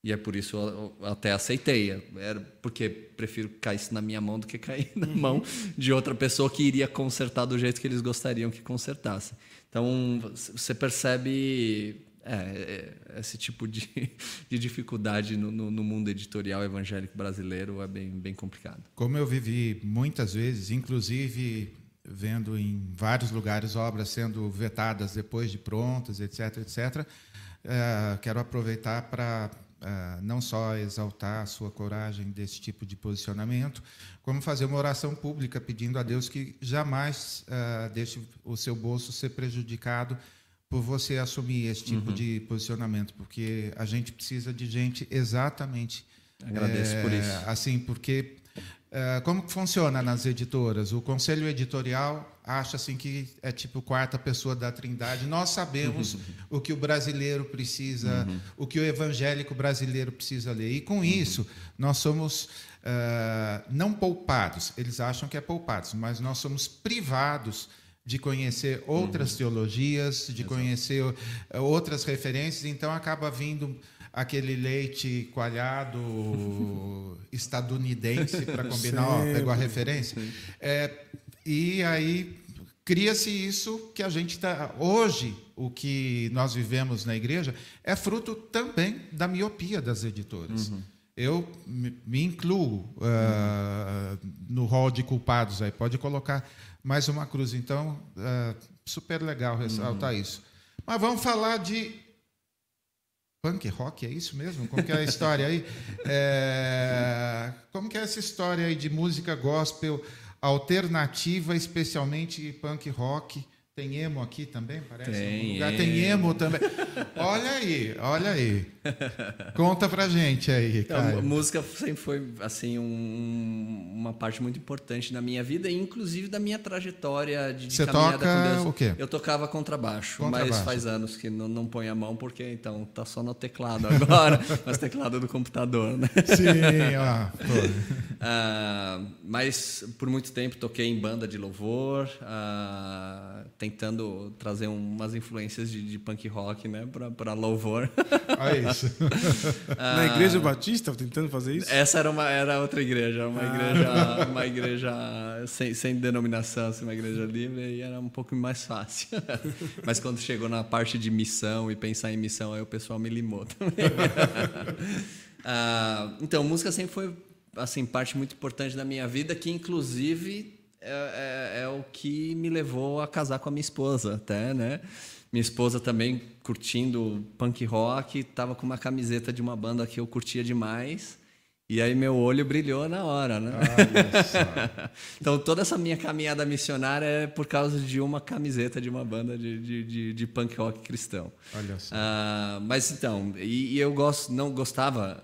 E é por isso eu até aceitei. Era porque prefiro que caísse na minha mão do que cair na mão de outra pessoa que iria consertar do jeito que eles gostariam que consertasse. Então, você percebe é, é, esse tipo de, de dificuldade no, no, no, mundo editorial evangélico brasileiro é bem, bem complicado. Como eu vivi muitas vezes, inclusive vendo em vários lugares obras sendo vetadas depois de prontas, etc., etc., é, quero aproveitar para Uh, não só exaltar a sua coragem desse tipo de posicionamento, como fazer uma oração pública pedindo a Deus que jamais uh, deixe o seu bolso ser prejudicado por você assumir esse tipo uhum. de posicionamento, porque a gente precisa de gente exatamente. Agradeço é, por isso. Assim, porque uh, como funciona nas editoras? O conselho editorial acha assim que é tipo quarta pessoa da Trindade. Nós sabemos o que o brasileiro precisa, uhum. o que o evangélico brasileiro precisa ler. E com uhum. isso, nós somos uh, não poupados. Eles acham que é poupados, mas nós somos privados de conhecer outras uhum. teologias, de Exato. conhecer uh, outras referências. Então acaba vindo aquele leite coalhado estadunidense para combinar, ó, pegou a referência. É, e aí cria-se isso que a gente está. Hoje, o que nós vivemos na igreja é fruto também da miopia das editoras. Uhum. Eu me incluo uh, no rol de culpados aí. Pode colocar mais uma cruz. Então, uh, super legal ressaltar uhum. isso. Mas vamos falar de punk rock, é isso mesmo? Como que é a história aí? É, como que é essa história aí de música gospel? alternativa, especialmente punk rock. Tem emo aqui também, parece? Tem, lugar. tem emo também. olha aí, olha aí. Conta pra gente aí, cara. Então, música sempre foi assim um, uma parte muito importante da minha vida, inclusive da minha trajetória de, de Você caminhada toca com Deus. o quê? Eu tocava contrabaixo, contrabaixo, mas faz anos que não, não põe a mão porque então tá só no teclado agora, mas teclado do computador, né? Sim, ó. uh, mas por muito tempo toquei em banda de louvor, uh, tentando trazer umas influências de, de punk rock, né, para louvor. Aí isso. Na Igreja Batista, tentando fazer isso? Essa era, uma, era outra igreja, uma ah. igreja, uma igreja sem, sem denominação, assim, uma igreja livre, e era um pouco mais fácil. Mas quando chegou na parte de missão e pensar em missão, aí o pessoal me limou também. ah, então, música sempre foi assim parte muito importante da minha vida, que inclusive é, é, é o que me levou a casar com a minha esposa, até, né? Minha esposa também curtindo punk rock, estava com uma camiseta de uma banda que eu curtia demais. E aí meu olho brilhou na hora, né? então toda essa minha caminhada missionária é por causa de uma camiseta de uma banda de, de, de, de punk rock cristão. Olha só. Uh, mas então, e, e, eu gosto, não gostava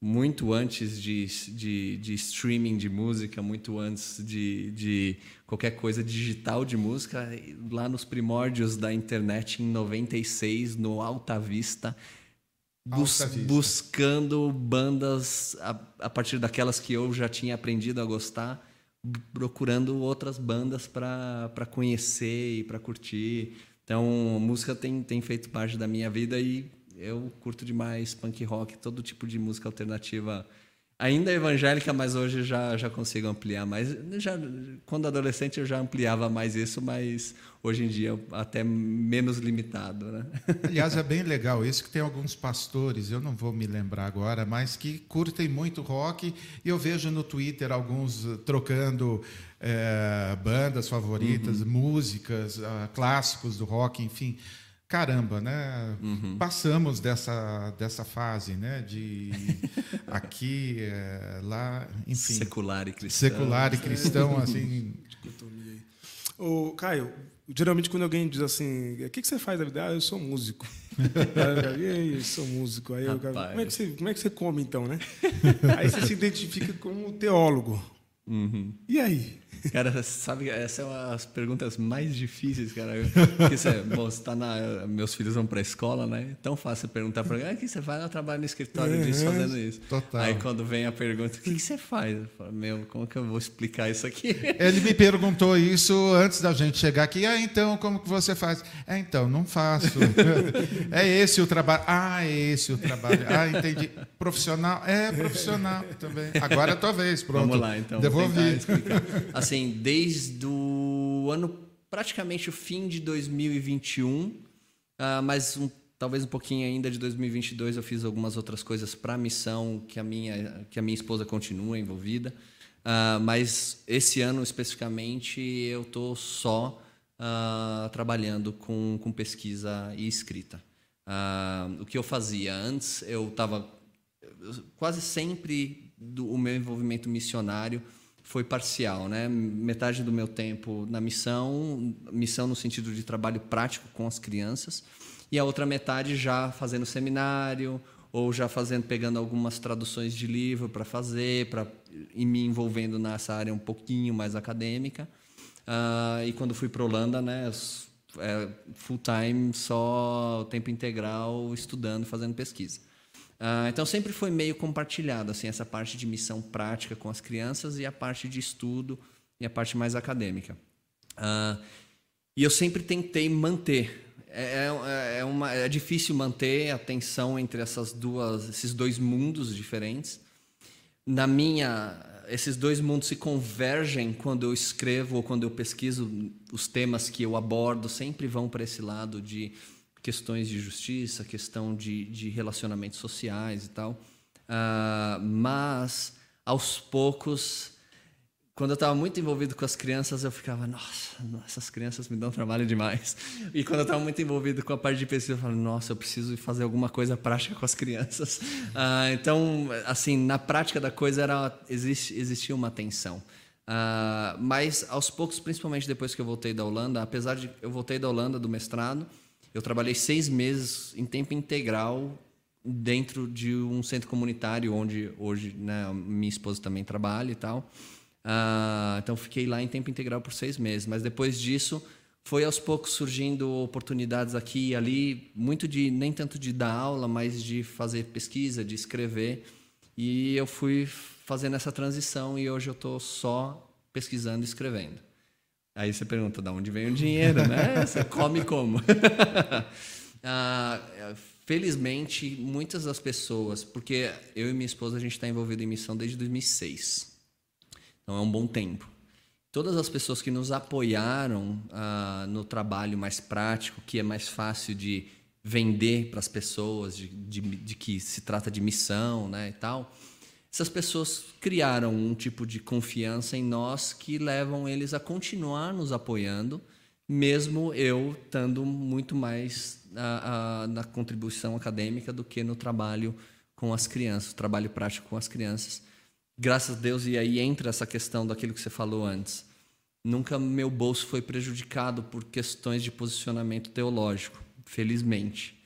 muito antes de, de, de streaming de música, muito antes de, de qualquer coisa digital de música, lá nos primórdios da internet, em 96, no Alta Vista, bus Alta Vista. buscando bandas a, a partir daquelas que eu já tinha aprendido a gostar, procurando outras bandas para conhecer e para curtir. Então, música tem, tem feito parte da minha vida e eu curto demais punk rock, todo tipo de música alternativa ainda evangélica, mas hoje já, já consigo ampliar mais. Já, quando adolescente eu já ampliava mais isso, mas hoje em dia até menos limitado. Né? Aliás, é bem legal isso que tem alguns pastores, eu não vou me lembrar agora, mas que curtem muito rock e eu vejo no Twitter alguns trocando é, bandas favoritas, uhum. músicas, uh, clássicos do rock, enfim caramba, né? Uhum. Passamos dessa, dessa fase, né? De aqui, é, lá, enfim. Secular e cristão. Secular e cristão, assim. Ô, Caio, geralmente quando alguém diz assim, o que, que você faz da vida? Ah, eu sou músico. aí, eu sou músico. Aí eu, como, é que você, como é que você come então, né? Aí você se identifica como teólogo. Uhum. E aí? Cara, sabe, essas são as perguntas mais difíceis, cara. Porque você, bom, você tá na, meus filhos vão para a escola, né? É tão fácil perguntar para alguém, ah, que você faz? Eu trabalho no escritório uhum, disso, fazendo isso. Total. Aí quando vem a pergunta, o que, que você faz? Eu falo, meu, como que eu vou explicar isso aqui? Ele me perguntou isso antes da gente chegar aqui. Ah, então, como que você faz? É, então, não faço. é esse o trabalho. Ah, é esse o trabalho. Ah, entendi. Profissional? É, profissional também. Agora é a tua vez, pronto. Vamos lá, então. Devolvi. Assim, desde o ano, praticamente o fim de 2021, uh, ah, mas um, talvez um pouquinho ainda de 2022 eu fiz algumas outras coisas para a missão que a minha que a minha esposa continua envolvida. Uh, mas esse ano especificamente eu estou só uh, trabalhando com, com pesquisa e escrita. Uh, o que eu fazia antes, eu estava quase sempre do, o meu envolvimento missionário foi parcial, né? Metade do meu tempo na missão, missão no sentido de trabalho prático com as crianças, e a outra metade já fazendo seminário ou já fazendo pegando algumas traduções de livro para fazer, para ir me envolvendo nessa área um pouquinho mais acadêmica. Uh, e quando fui para Holanda, né, é, full time, só tempo integral, estudando, fazendo pesquisa. Uh, então sempre foi meio compartilhado assim essa parte de missão prática com as crianças e a parte de estudo e a parte mais acadêmica. Uh, e eu sempre tentei manter. É, é, é, uma, é difícil manter a tensão entre essas duas, esses dois mundos diferentes. Na minha, esses dois mundos se convergem quando eu escrevo ou quando eu pesquiso os temas que eu abordo. Sempre vão para esse lado de questões de justiça, questão de, de relacionamentos sociais e tal. Uh, mas, aos poucos, quando eu estava muito envolvido com as crianças, eu ficava, nossa, essas crianças me dão trabalho demais. E quando eu estava muito envolvido com a parte de pesquisa, eu falava, nossa, eu preciso fazer alguma coisa prática com as crianças. Uh, então, assim, na prática da coisa era existia uma tensão. Uh, mas aos poucos, principalmente depois que eu voltei da Holanda, apesar de eu voltei da Holanda do mestrado, eu trabalhei seis meses em tempo integral dentro de um centro comunitário onde hoje né, minha esposa também trabalha e tal. Uh, então fiquei lá em tempo integral por seis meses. Mas depois disso foi aos poucos surgindo oportunidades aqui e ali, muito de nem tanto de dar aula, mas de fazer pesquisa, de escrever. E eu fui fazendo essa transição e hoje eu estou só pesquisando e escrevendo. Aí você pergunta, de onde vem o dinheiro, né? Você come como? ah, felizmente, muitas das pessoas, porque eu e minha esposa a gente está envolvido em missão desde 2006, então é um bom tempo. Todas as pessoas que nos apoiaram ah, no trabalho mais prático, que é mais fácil de vender para as pessoas, de, de, de que se trata de missão, né, e tal essas pessoas criaram um tipo de confiança em nós que levam eles a continuar nos apoiando, mesmo eu estando muito mais a, a, na contribuição acadêmica do que no trabalho com as crianças, trabalho prático com as crianças. Graças a Deus, e aí entra essa questão daquilo que você falou antes. Nunca meu bolso foi prejudicado por questões de posicionamento teológico, felizmente.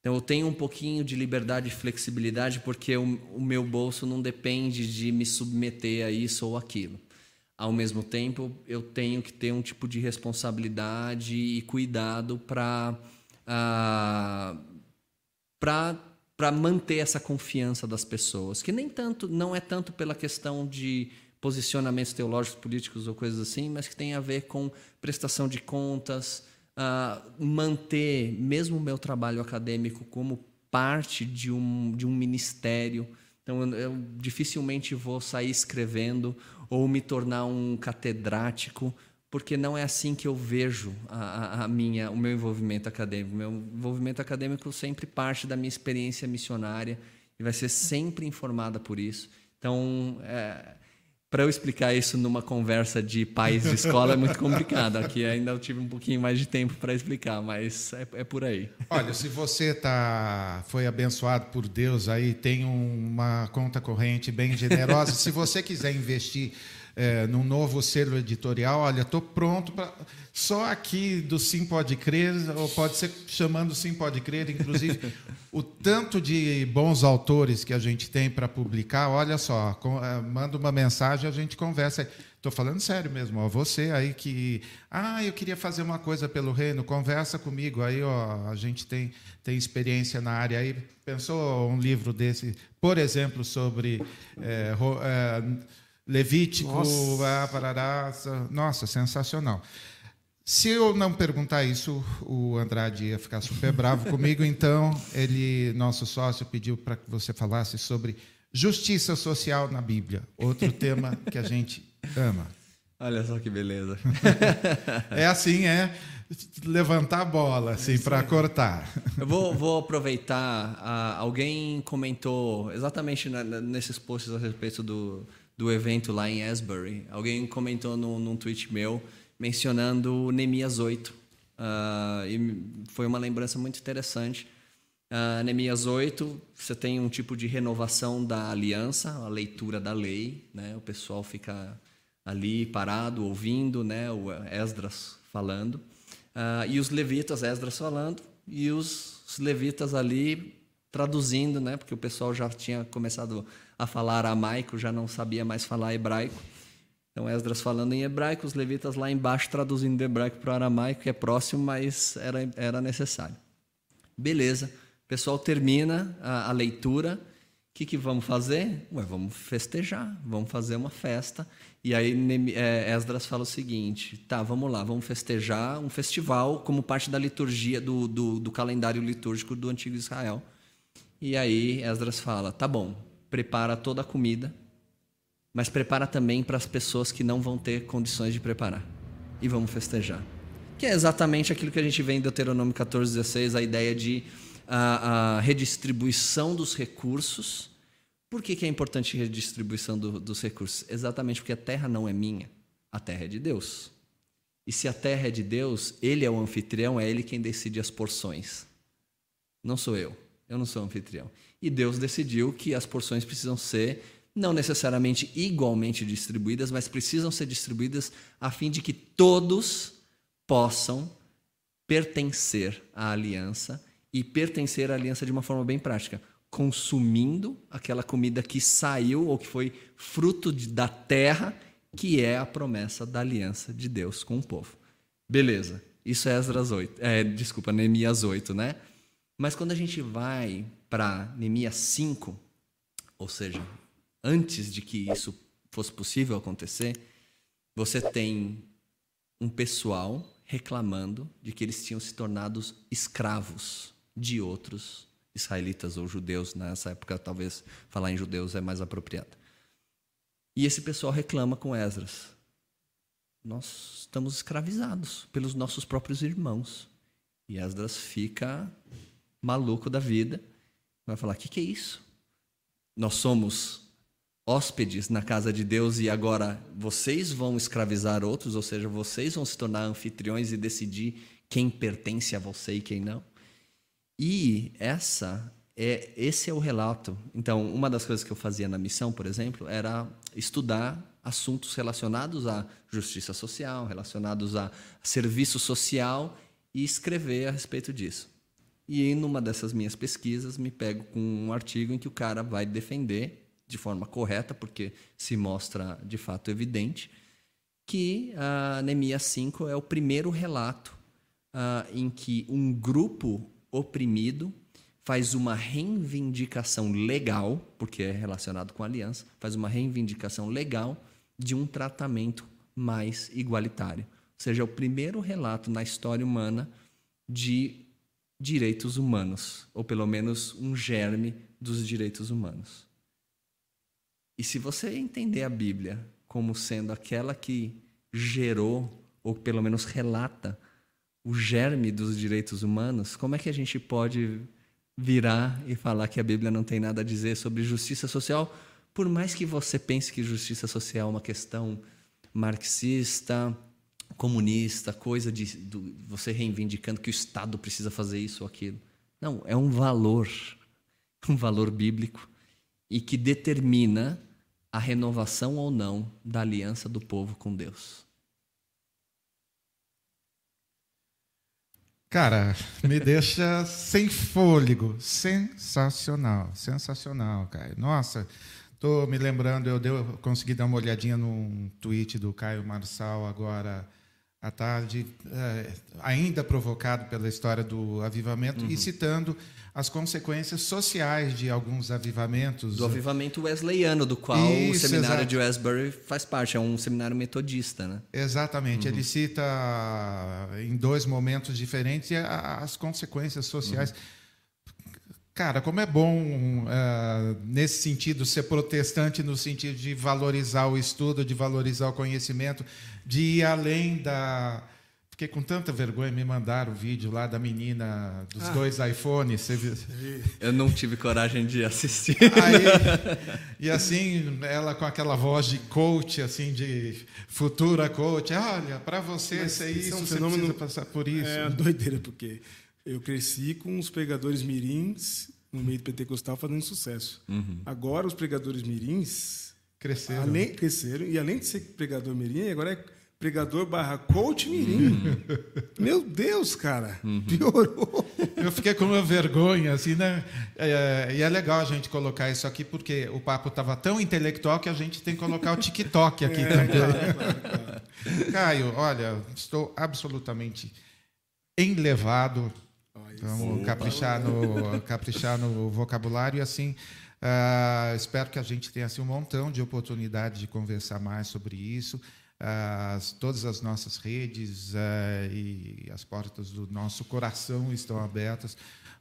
Então eu tenho um pouquinho de liberdade e flexibilidade porque o, o, meu bolso não depende de me submeter a isso ou aquilo. Ao mesmo tempo, eu tenho que ter um tipo de responsabilidade e cuidado para uh, para manter essa confiança das pessoas, que nem tanto não é tanto pela questão de posicionamentos teológicos, políticos ou coisas assim, mas que tem a ver com prestação de contas, uh, manter mesmo o meu trabalho acadêmico como parte de um, de um ministério. Então, eu, eu dificilmente vou sair escrevendo ou me tornar um catedrático, porque não é assim que eu vejo a, a, minha, o meu envolvimento acadêmico. Meu envolvimento acadêmico sempre parte da minha experiência missionária e vai ser sempre informada por isso. Então, é, para eu explicar isso numa conversa de pais de escola é muito complicado. Aqui ainda eu tive um pouquinho mais de tempo para explicar, mas é, é, por aí. Olha, se você tá, foi abençoado por Deus aí, tem uma conta corrente bem generosa, se você quiser investir é, num novo selo editorial, olha, estou pronto para. Só aqui do Sim Pode Crer, ou pode ser chamando Sim Pode Crer, inclusive, o tanto de bons autores que a gente tem para publicar, olha só, com, é, manda uma mensagem a gente conversa. Estou falando sério mesmo, ó, você aí que. Ah, eu queria fazer uma coisa pelo reino, conversa comigo. Aí, ó, a gente tem, tem experiência na área aí. Pensou um livro desse, por exemplo, sobre. É, é, Levítico, nossa. parará, nossa, sensacional. Se eu não perguntar isso, o Andrade ia ficar super bravo comigo. Então, ele, nosso sócio, pediu para que você falasse sobre justiça social na Bíblia, outro tema que a gente ama. Olha só que beleza. é assim, é levantar a bola, assim, para cortar. Eu vou, vou aproveitar. Uh, alguém comentou exatamente na, nesses posts a respeito do, do evento lá em Asbury. Alguém comentou num, num tweet meu mencionando Neemias 8. Uh, ah, e foi uma lembrança muito interessante. Uh, Neemias 8, você tem um tipo de renovação da aliança, a leitura da lei, né? o pessoal fica ali parado, ouvindo né? o Esdras falando, uh, e os levitas, Esdras falando, e os levitas ali traduzindo, né? porque o pessoal já tinha começado falar aramaico, já não sabia mais falar hebraico. Então Esdras falando em hebraico, os levitas lá embaixo traduzindo do hebraico para o aramaico, que é próximo, mas era, era necessário. Beleza, o pessoal termina a, a leitura. O que, que vamos fazer? Ué, vamos festejar, vamos fazer uma festa. E aí é, Esdras fala o seguinte: tá, vamos lá, vamos festejar um festival como parte da liturgia, do, do, do calendário litúrgico do antigo Israel. E aí Esdras fala: tá bom, prepara toda a comida, mas prepara também para as pessoas que não vão ter condições de preparar. E vamos festejar. Que é exatamente aquilo que a gente vê em Deuteronômio 14, 16, a ideia de a, a redistribuição dos recursos. Por que, que é importante a redistribuição do, dos recursos? Exatamente porque a terra não é minha, a terra é de Deus. E se a terra é de Deus, ele é o anfitrião, é ele quem decide as porções. Não sou eu. Eu não sou anfitrião. E Deus decidiu que as porções precisam ser não necessariamente igualmente distribuídas, mas precisam ser distribuídas a fim de que todos possam pertencer à aliança e pertencer à aliança de uma forma bem prática, consumindo aquela comida que saiu ou que foi fruto de, da terra, que é a promessa da aliança de Deus com o povo. Beleza. Isso é Esdras 8. É, desculpa, Neemias 8, né? Mas quando a gente vai para Neemias 5, ou seja, antes de que isso fosse possível acontecer, você tem um pessoal reclamando de que eles tinham se tornado escravos de outros israelitas ou judeus. Nessa época, talvez falar em judeus é mais apropriado. E esse pessoal reclama com Esdras. Nós estamos escravizados pelos nossos próprios irmãos. E Esdras fica maluco da vida vai falar: o que, que é isso? Nós somos hóspedes na casa de Deus e agora vocês vão escravizar outros, ou seja, vocês vão se tornar anfitriões e decidir quem pertence a você e quem não. E essa é esse é o relato. Então, uma das coisas que eu fazia na missão, por exemplo, era estudar assuntos relacionados à justiça social, relacionados a serviço social e escrever a respeito disso. E em uma dessas minhas pesquisas, me pego com um artigo em que o cara vai defender de forma correta, porque se mostra de fato evidente, que a Neemias 5 é o primeiro relato uh, em que um grupo oprimido faz uma reivindicação legal, porque é relacionado com aliança, faz uma reivindicação legal de um tratamento mais igualitário. Ou seja o primeiro relato na história humana de direitos humanos, ou pelo menos um germe dos direitos humanos. E se você entender a Bíblia como sendo aquela que gerou, ou pelo menos relata, o germe dos direitos humanos, como é que a gente pode virar e falar que a Bíblia não tem nada a dizer sobre justiça social, por mais que você pense que justiça social é uma questão marxista, comunista, coisa de do, você reivindicando que o Estado precisa fazer isso ou aquilo. Não, é um valor, um valor bíblico e que determina a renovação ou não da aliança do povo com Deus. Cara, me deixa sem fôlego. Sensacional, sensacional, cara. Nossa, tô me lembrando, eu, deu, eu consegui dar uma olhadinha num tweet do Caio Marçal agora à tarde, é, ainda provocado pela história do avivamento uhum. e citando as consequências sociais de alguns avivamentos. Do avivamento wesleyano, do qual Isso, o seminário exato. de Westbury faz parte, é um seminário metodista. Né? Exatamente. Uhum. Ele cita em dois momentos diferentes as consequências sociais. Uhum. Cara, como é bom, uh, nesse sentido, ser protestante no sentido de valorizar o estudo, de valorizar o conhecimento, de ir além da, Fiquei com tanta vergonha, me mandaram o vídeo lá da menina dos ah. dois iPhones. Eu não tive coragem de assistir. Aí, e assim, ela com aquela voz de coach, assim, de futura coach. Olha, para você Mas ser isso, é um você fenômeno, precisa passar por isso. É doideira, porque eu cresci com os pregadores mirins no meio do pentecostal fazendo sucesso. Uhum. Agora os pregadores mirins cresceram. Além, cresceram. E além de ser pregador mirim, agora é pregador barra coach mirim. Uhum. Meu Deus, cara, uhum. piorou. Eu fiquei com uma vergonha, assim, né? É, e é legal a gente colocar isso aqui, porque o papo estava tão intelectual que a gente tem que colocar o TikTok aqui é, também. Claro, claro, claro. Caio, olha, estou absolutamente enlevado. Vamos caprichar no, caprichar no vocabulário e assim. Uh, espero que a gente tenha assim, um montão de oportunidade de conversar mais sobre isso as, todas as nossas redes uh, e as portas do nosso coração estão abertas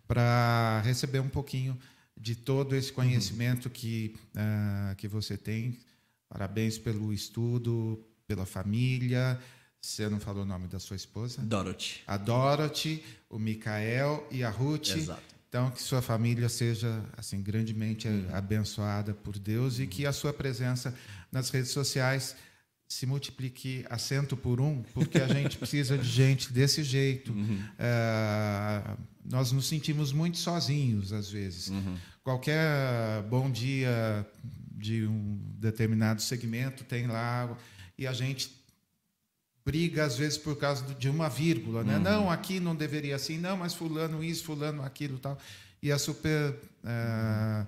para receber um pouquinho de todo esse conhecimento uhum. que, uh, que você tem. Parabéns pelo estudo, pela família. Você não falou o nome da sua esposa? Dorothy. A Dorothy, o Micael e a Ruth. Exato. Então, que sua família seja assim grandemente uhum. abençoada por Deus uhum. e que a sua presença nas redes sociais se multiplique a cento por um, porque a gente precisa de gente desse jeito. Uhum. É, nós nos sentimos muito sozinhos, às vezes. Uhum. Qualquer bom dia de um determinado segmento tem lá, e a gente briga, às vezes, por causa de uma vírgula. Né? Uhum. Não, aqui não deveria assim, não, mas fulano isso, fulano aquilo tal. E é super... É,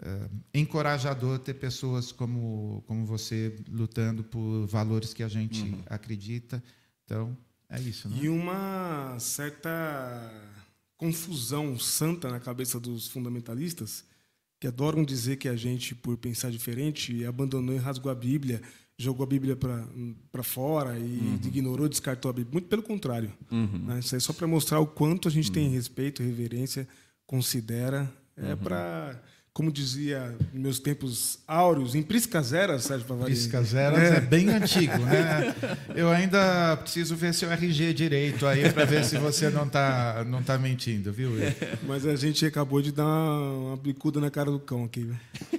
uh, encorajador ter pessoas como, como você lutando por valores que a gente uhum. acredita. Então, é isso. Né? E uma certa confusão santa na cabeça dos fundamentalistas, que adoram dizer que a gente, por pensar diferente, abandonou e rasgou a Bíblia, jogou a Bíblia para fora e uhum. ignorou, descartou a Bíblia. Muito pelo contrário. Uhum. Né? Isso é só para mostrar o quanto a gente tem uhum. respeito, reverência, considera. É uhum. para como dizia meus tempos áureos, em Priscas Eras, Sérgio Pavarini. Priscas Eras é. é. bem antigo, né? Eu ainda preciso ver seu RG direito aí para ver se você não está não tá mentindo, viu? Mas a gente acabou de dar uma bicuda na cara do cão aqui.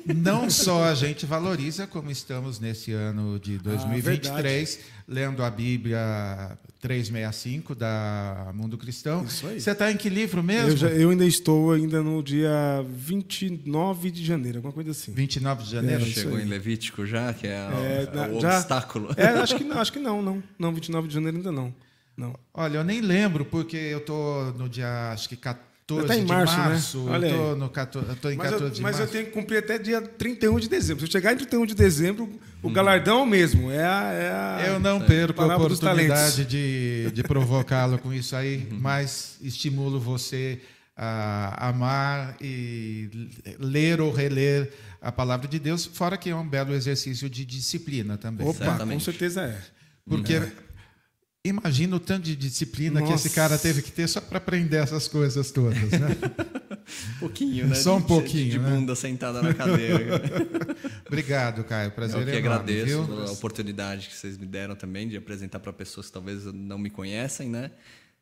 Não só a gente valoriza, como estamos nesse ano de 2023, ah, lendo a Bíblia 365 da Mundo Cristão. Isso aí. Você está em que livro mesmo? Eu, já, eu, ainda estou ainda no dia 29 de janeiro, alguma coisa assim. 29 de janeiro? É, Chegou em Levítico já, que é, é o, o já, obstáculo. É, acho que não, acho que não, não. Não, 29 de janeiro ainda não. Não. Olha, eu nem lembro, porque eu estou no dia, acho que 14 14 tá em março, de março. Né? Olha eu tô, no 14, eu tô em mas 14 eu, de mas março. Mas eu tenho que cumprir até dia 31 de dezembro. Se eu chegar em 31 de dezembro, o hum. galardão é mesmo. É a, é a, eu não perco a oportunidade de, de provocá-lo com isso aí, uhum. mas estimulo você a amar e ler ou reler a palavra de Deus, fora que é um belo exercício de disciplina também. Opa, Certamente. com certeza é. Porque é Imagina o tanto de disciplina Nossa. que esse cara teve que ter só para aprender essas coisas todas, né? pouquinho, né? Só um De- pouquinho, De né? bunda sentada na cadeira. Obrigado, Caio. Prazer Eu que enorme, agradeço viu? pela oportunidade que vocês me deram também de apresentar para pessoas que talvez não me conhecem, né?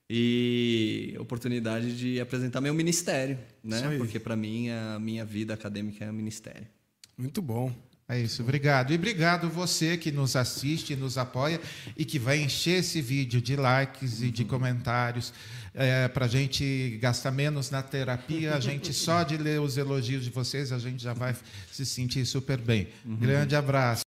E oportunidade de apresentar meu ministério, né? Porque para mim a minha vida acadêmica é um ministério. Muito bom. É isso, obrigado. E obrigado você que nos assiste, nos apoia e que vai encher esse vídeo de likes e de comentários para a gente gastar menos na terapia. A gente só de ler os elogios de vocês, a gente já vai se sentir super bem. Grande abraço.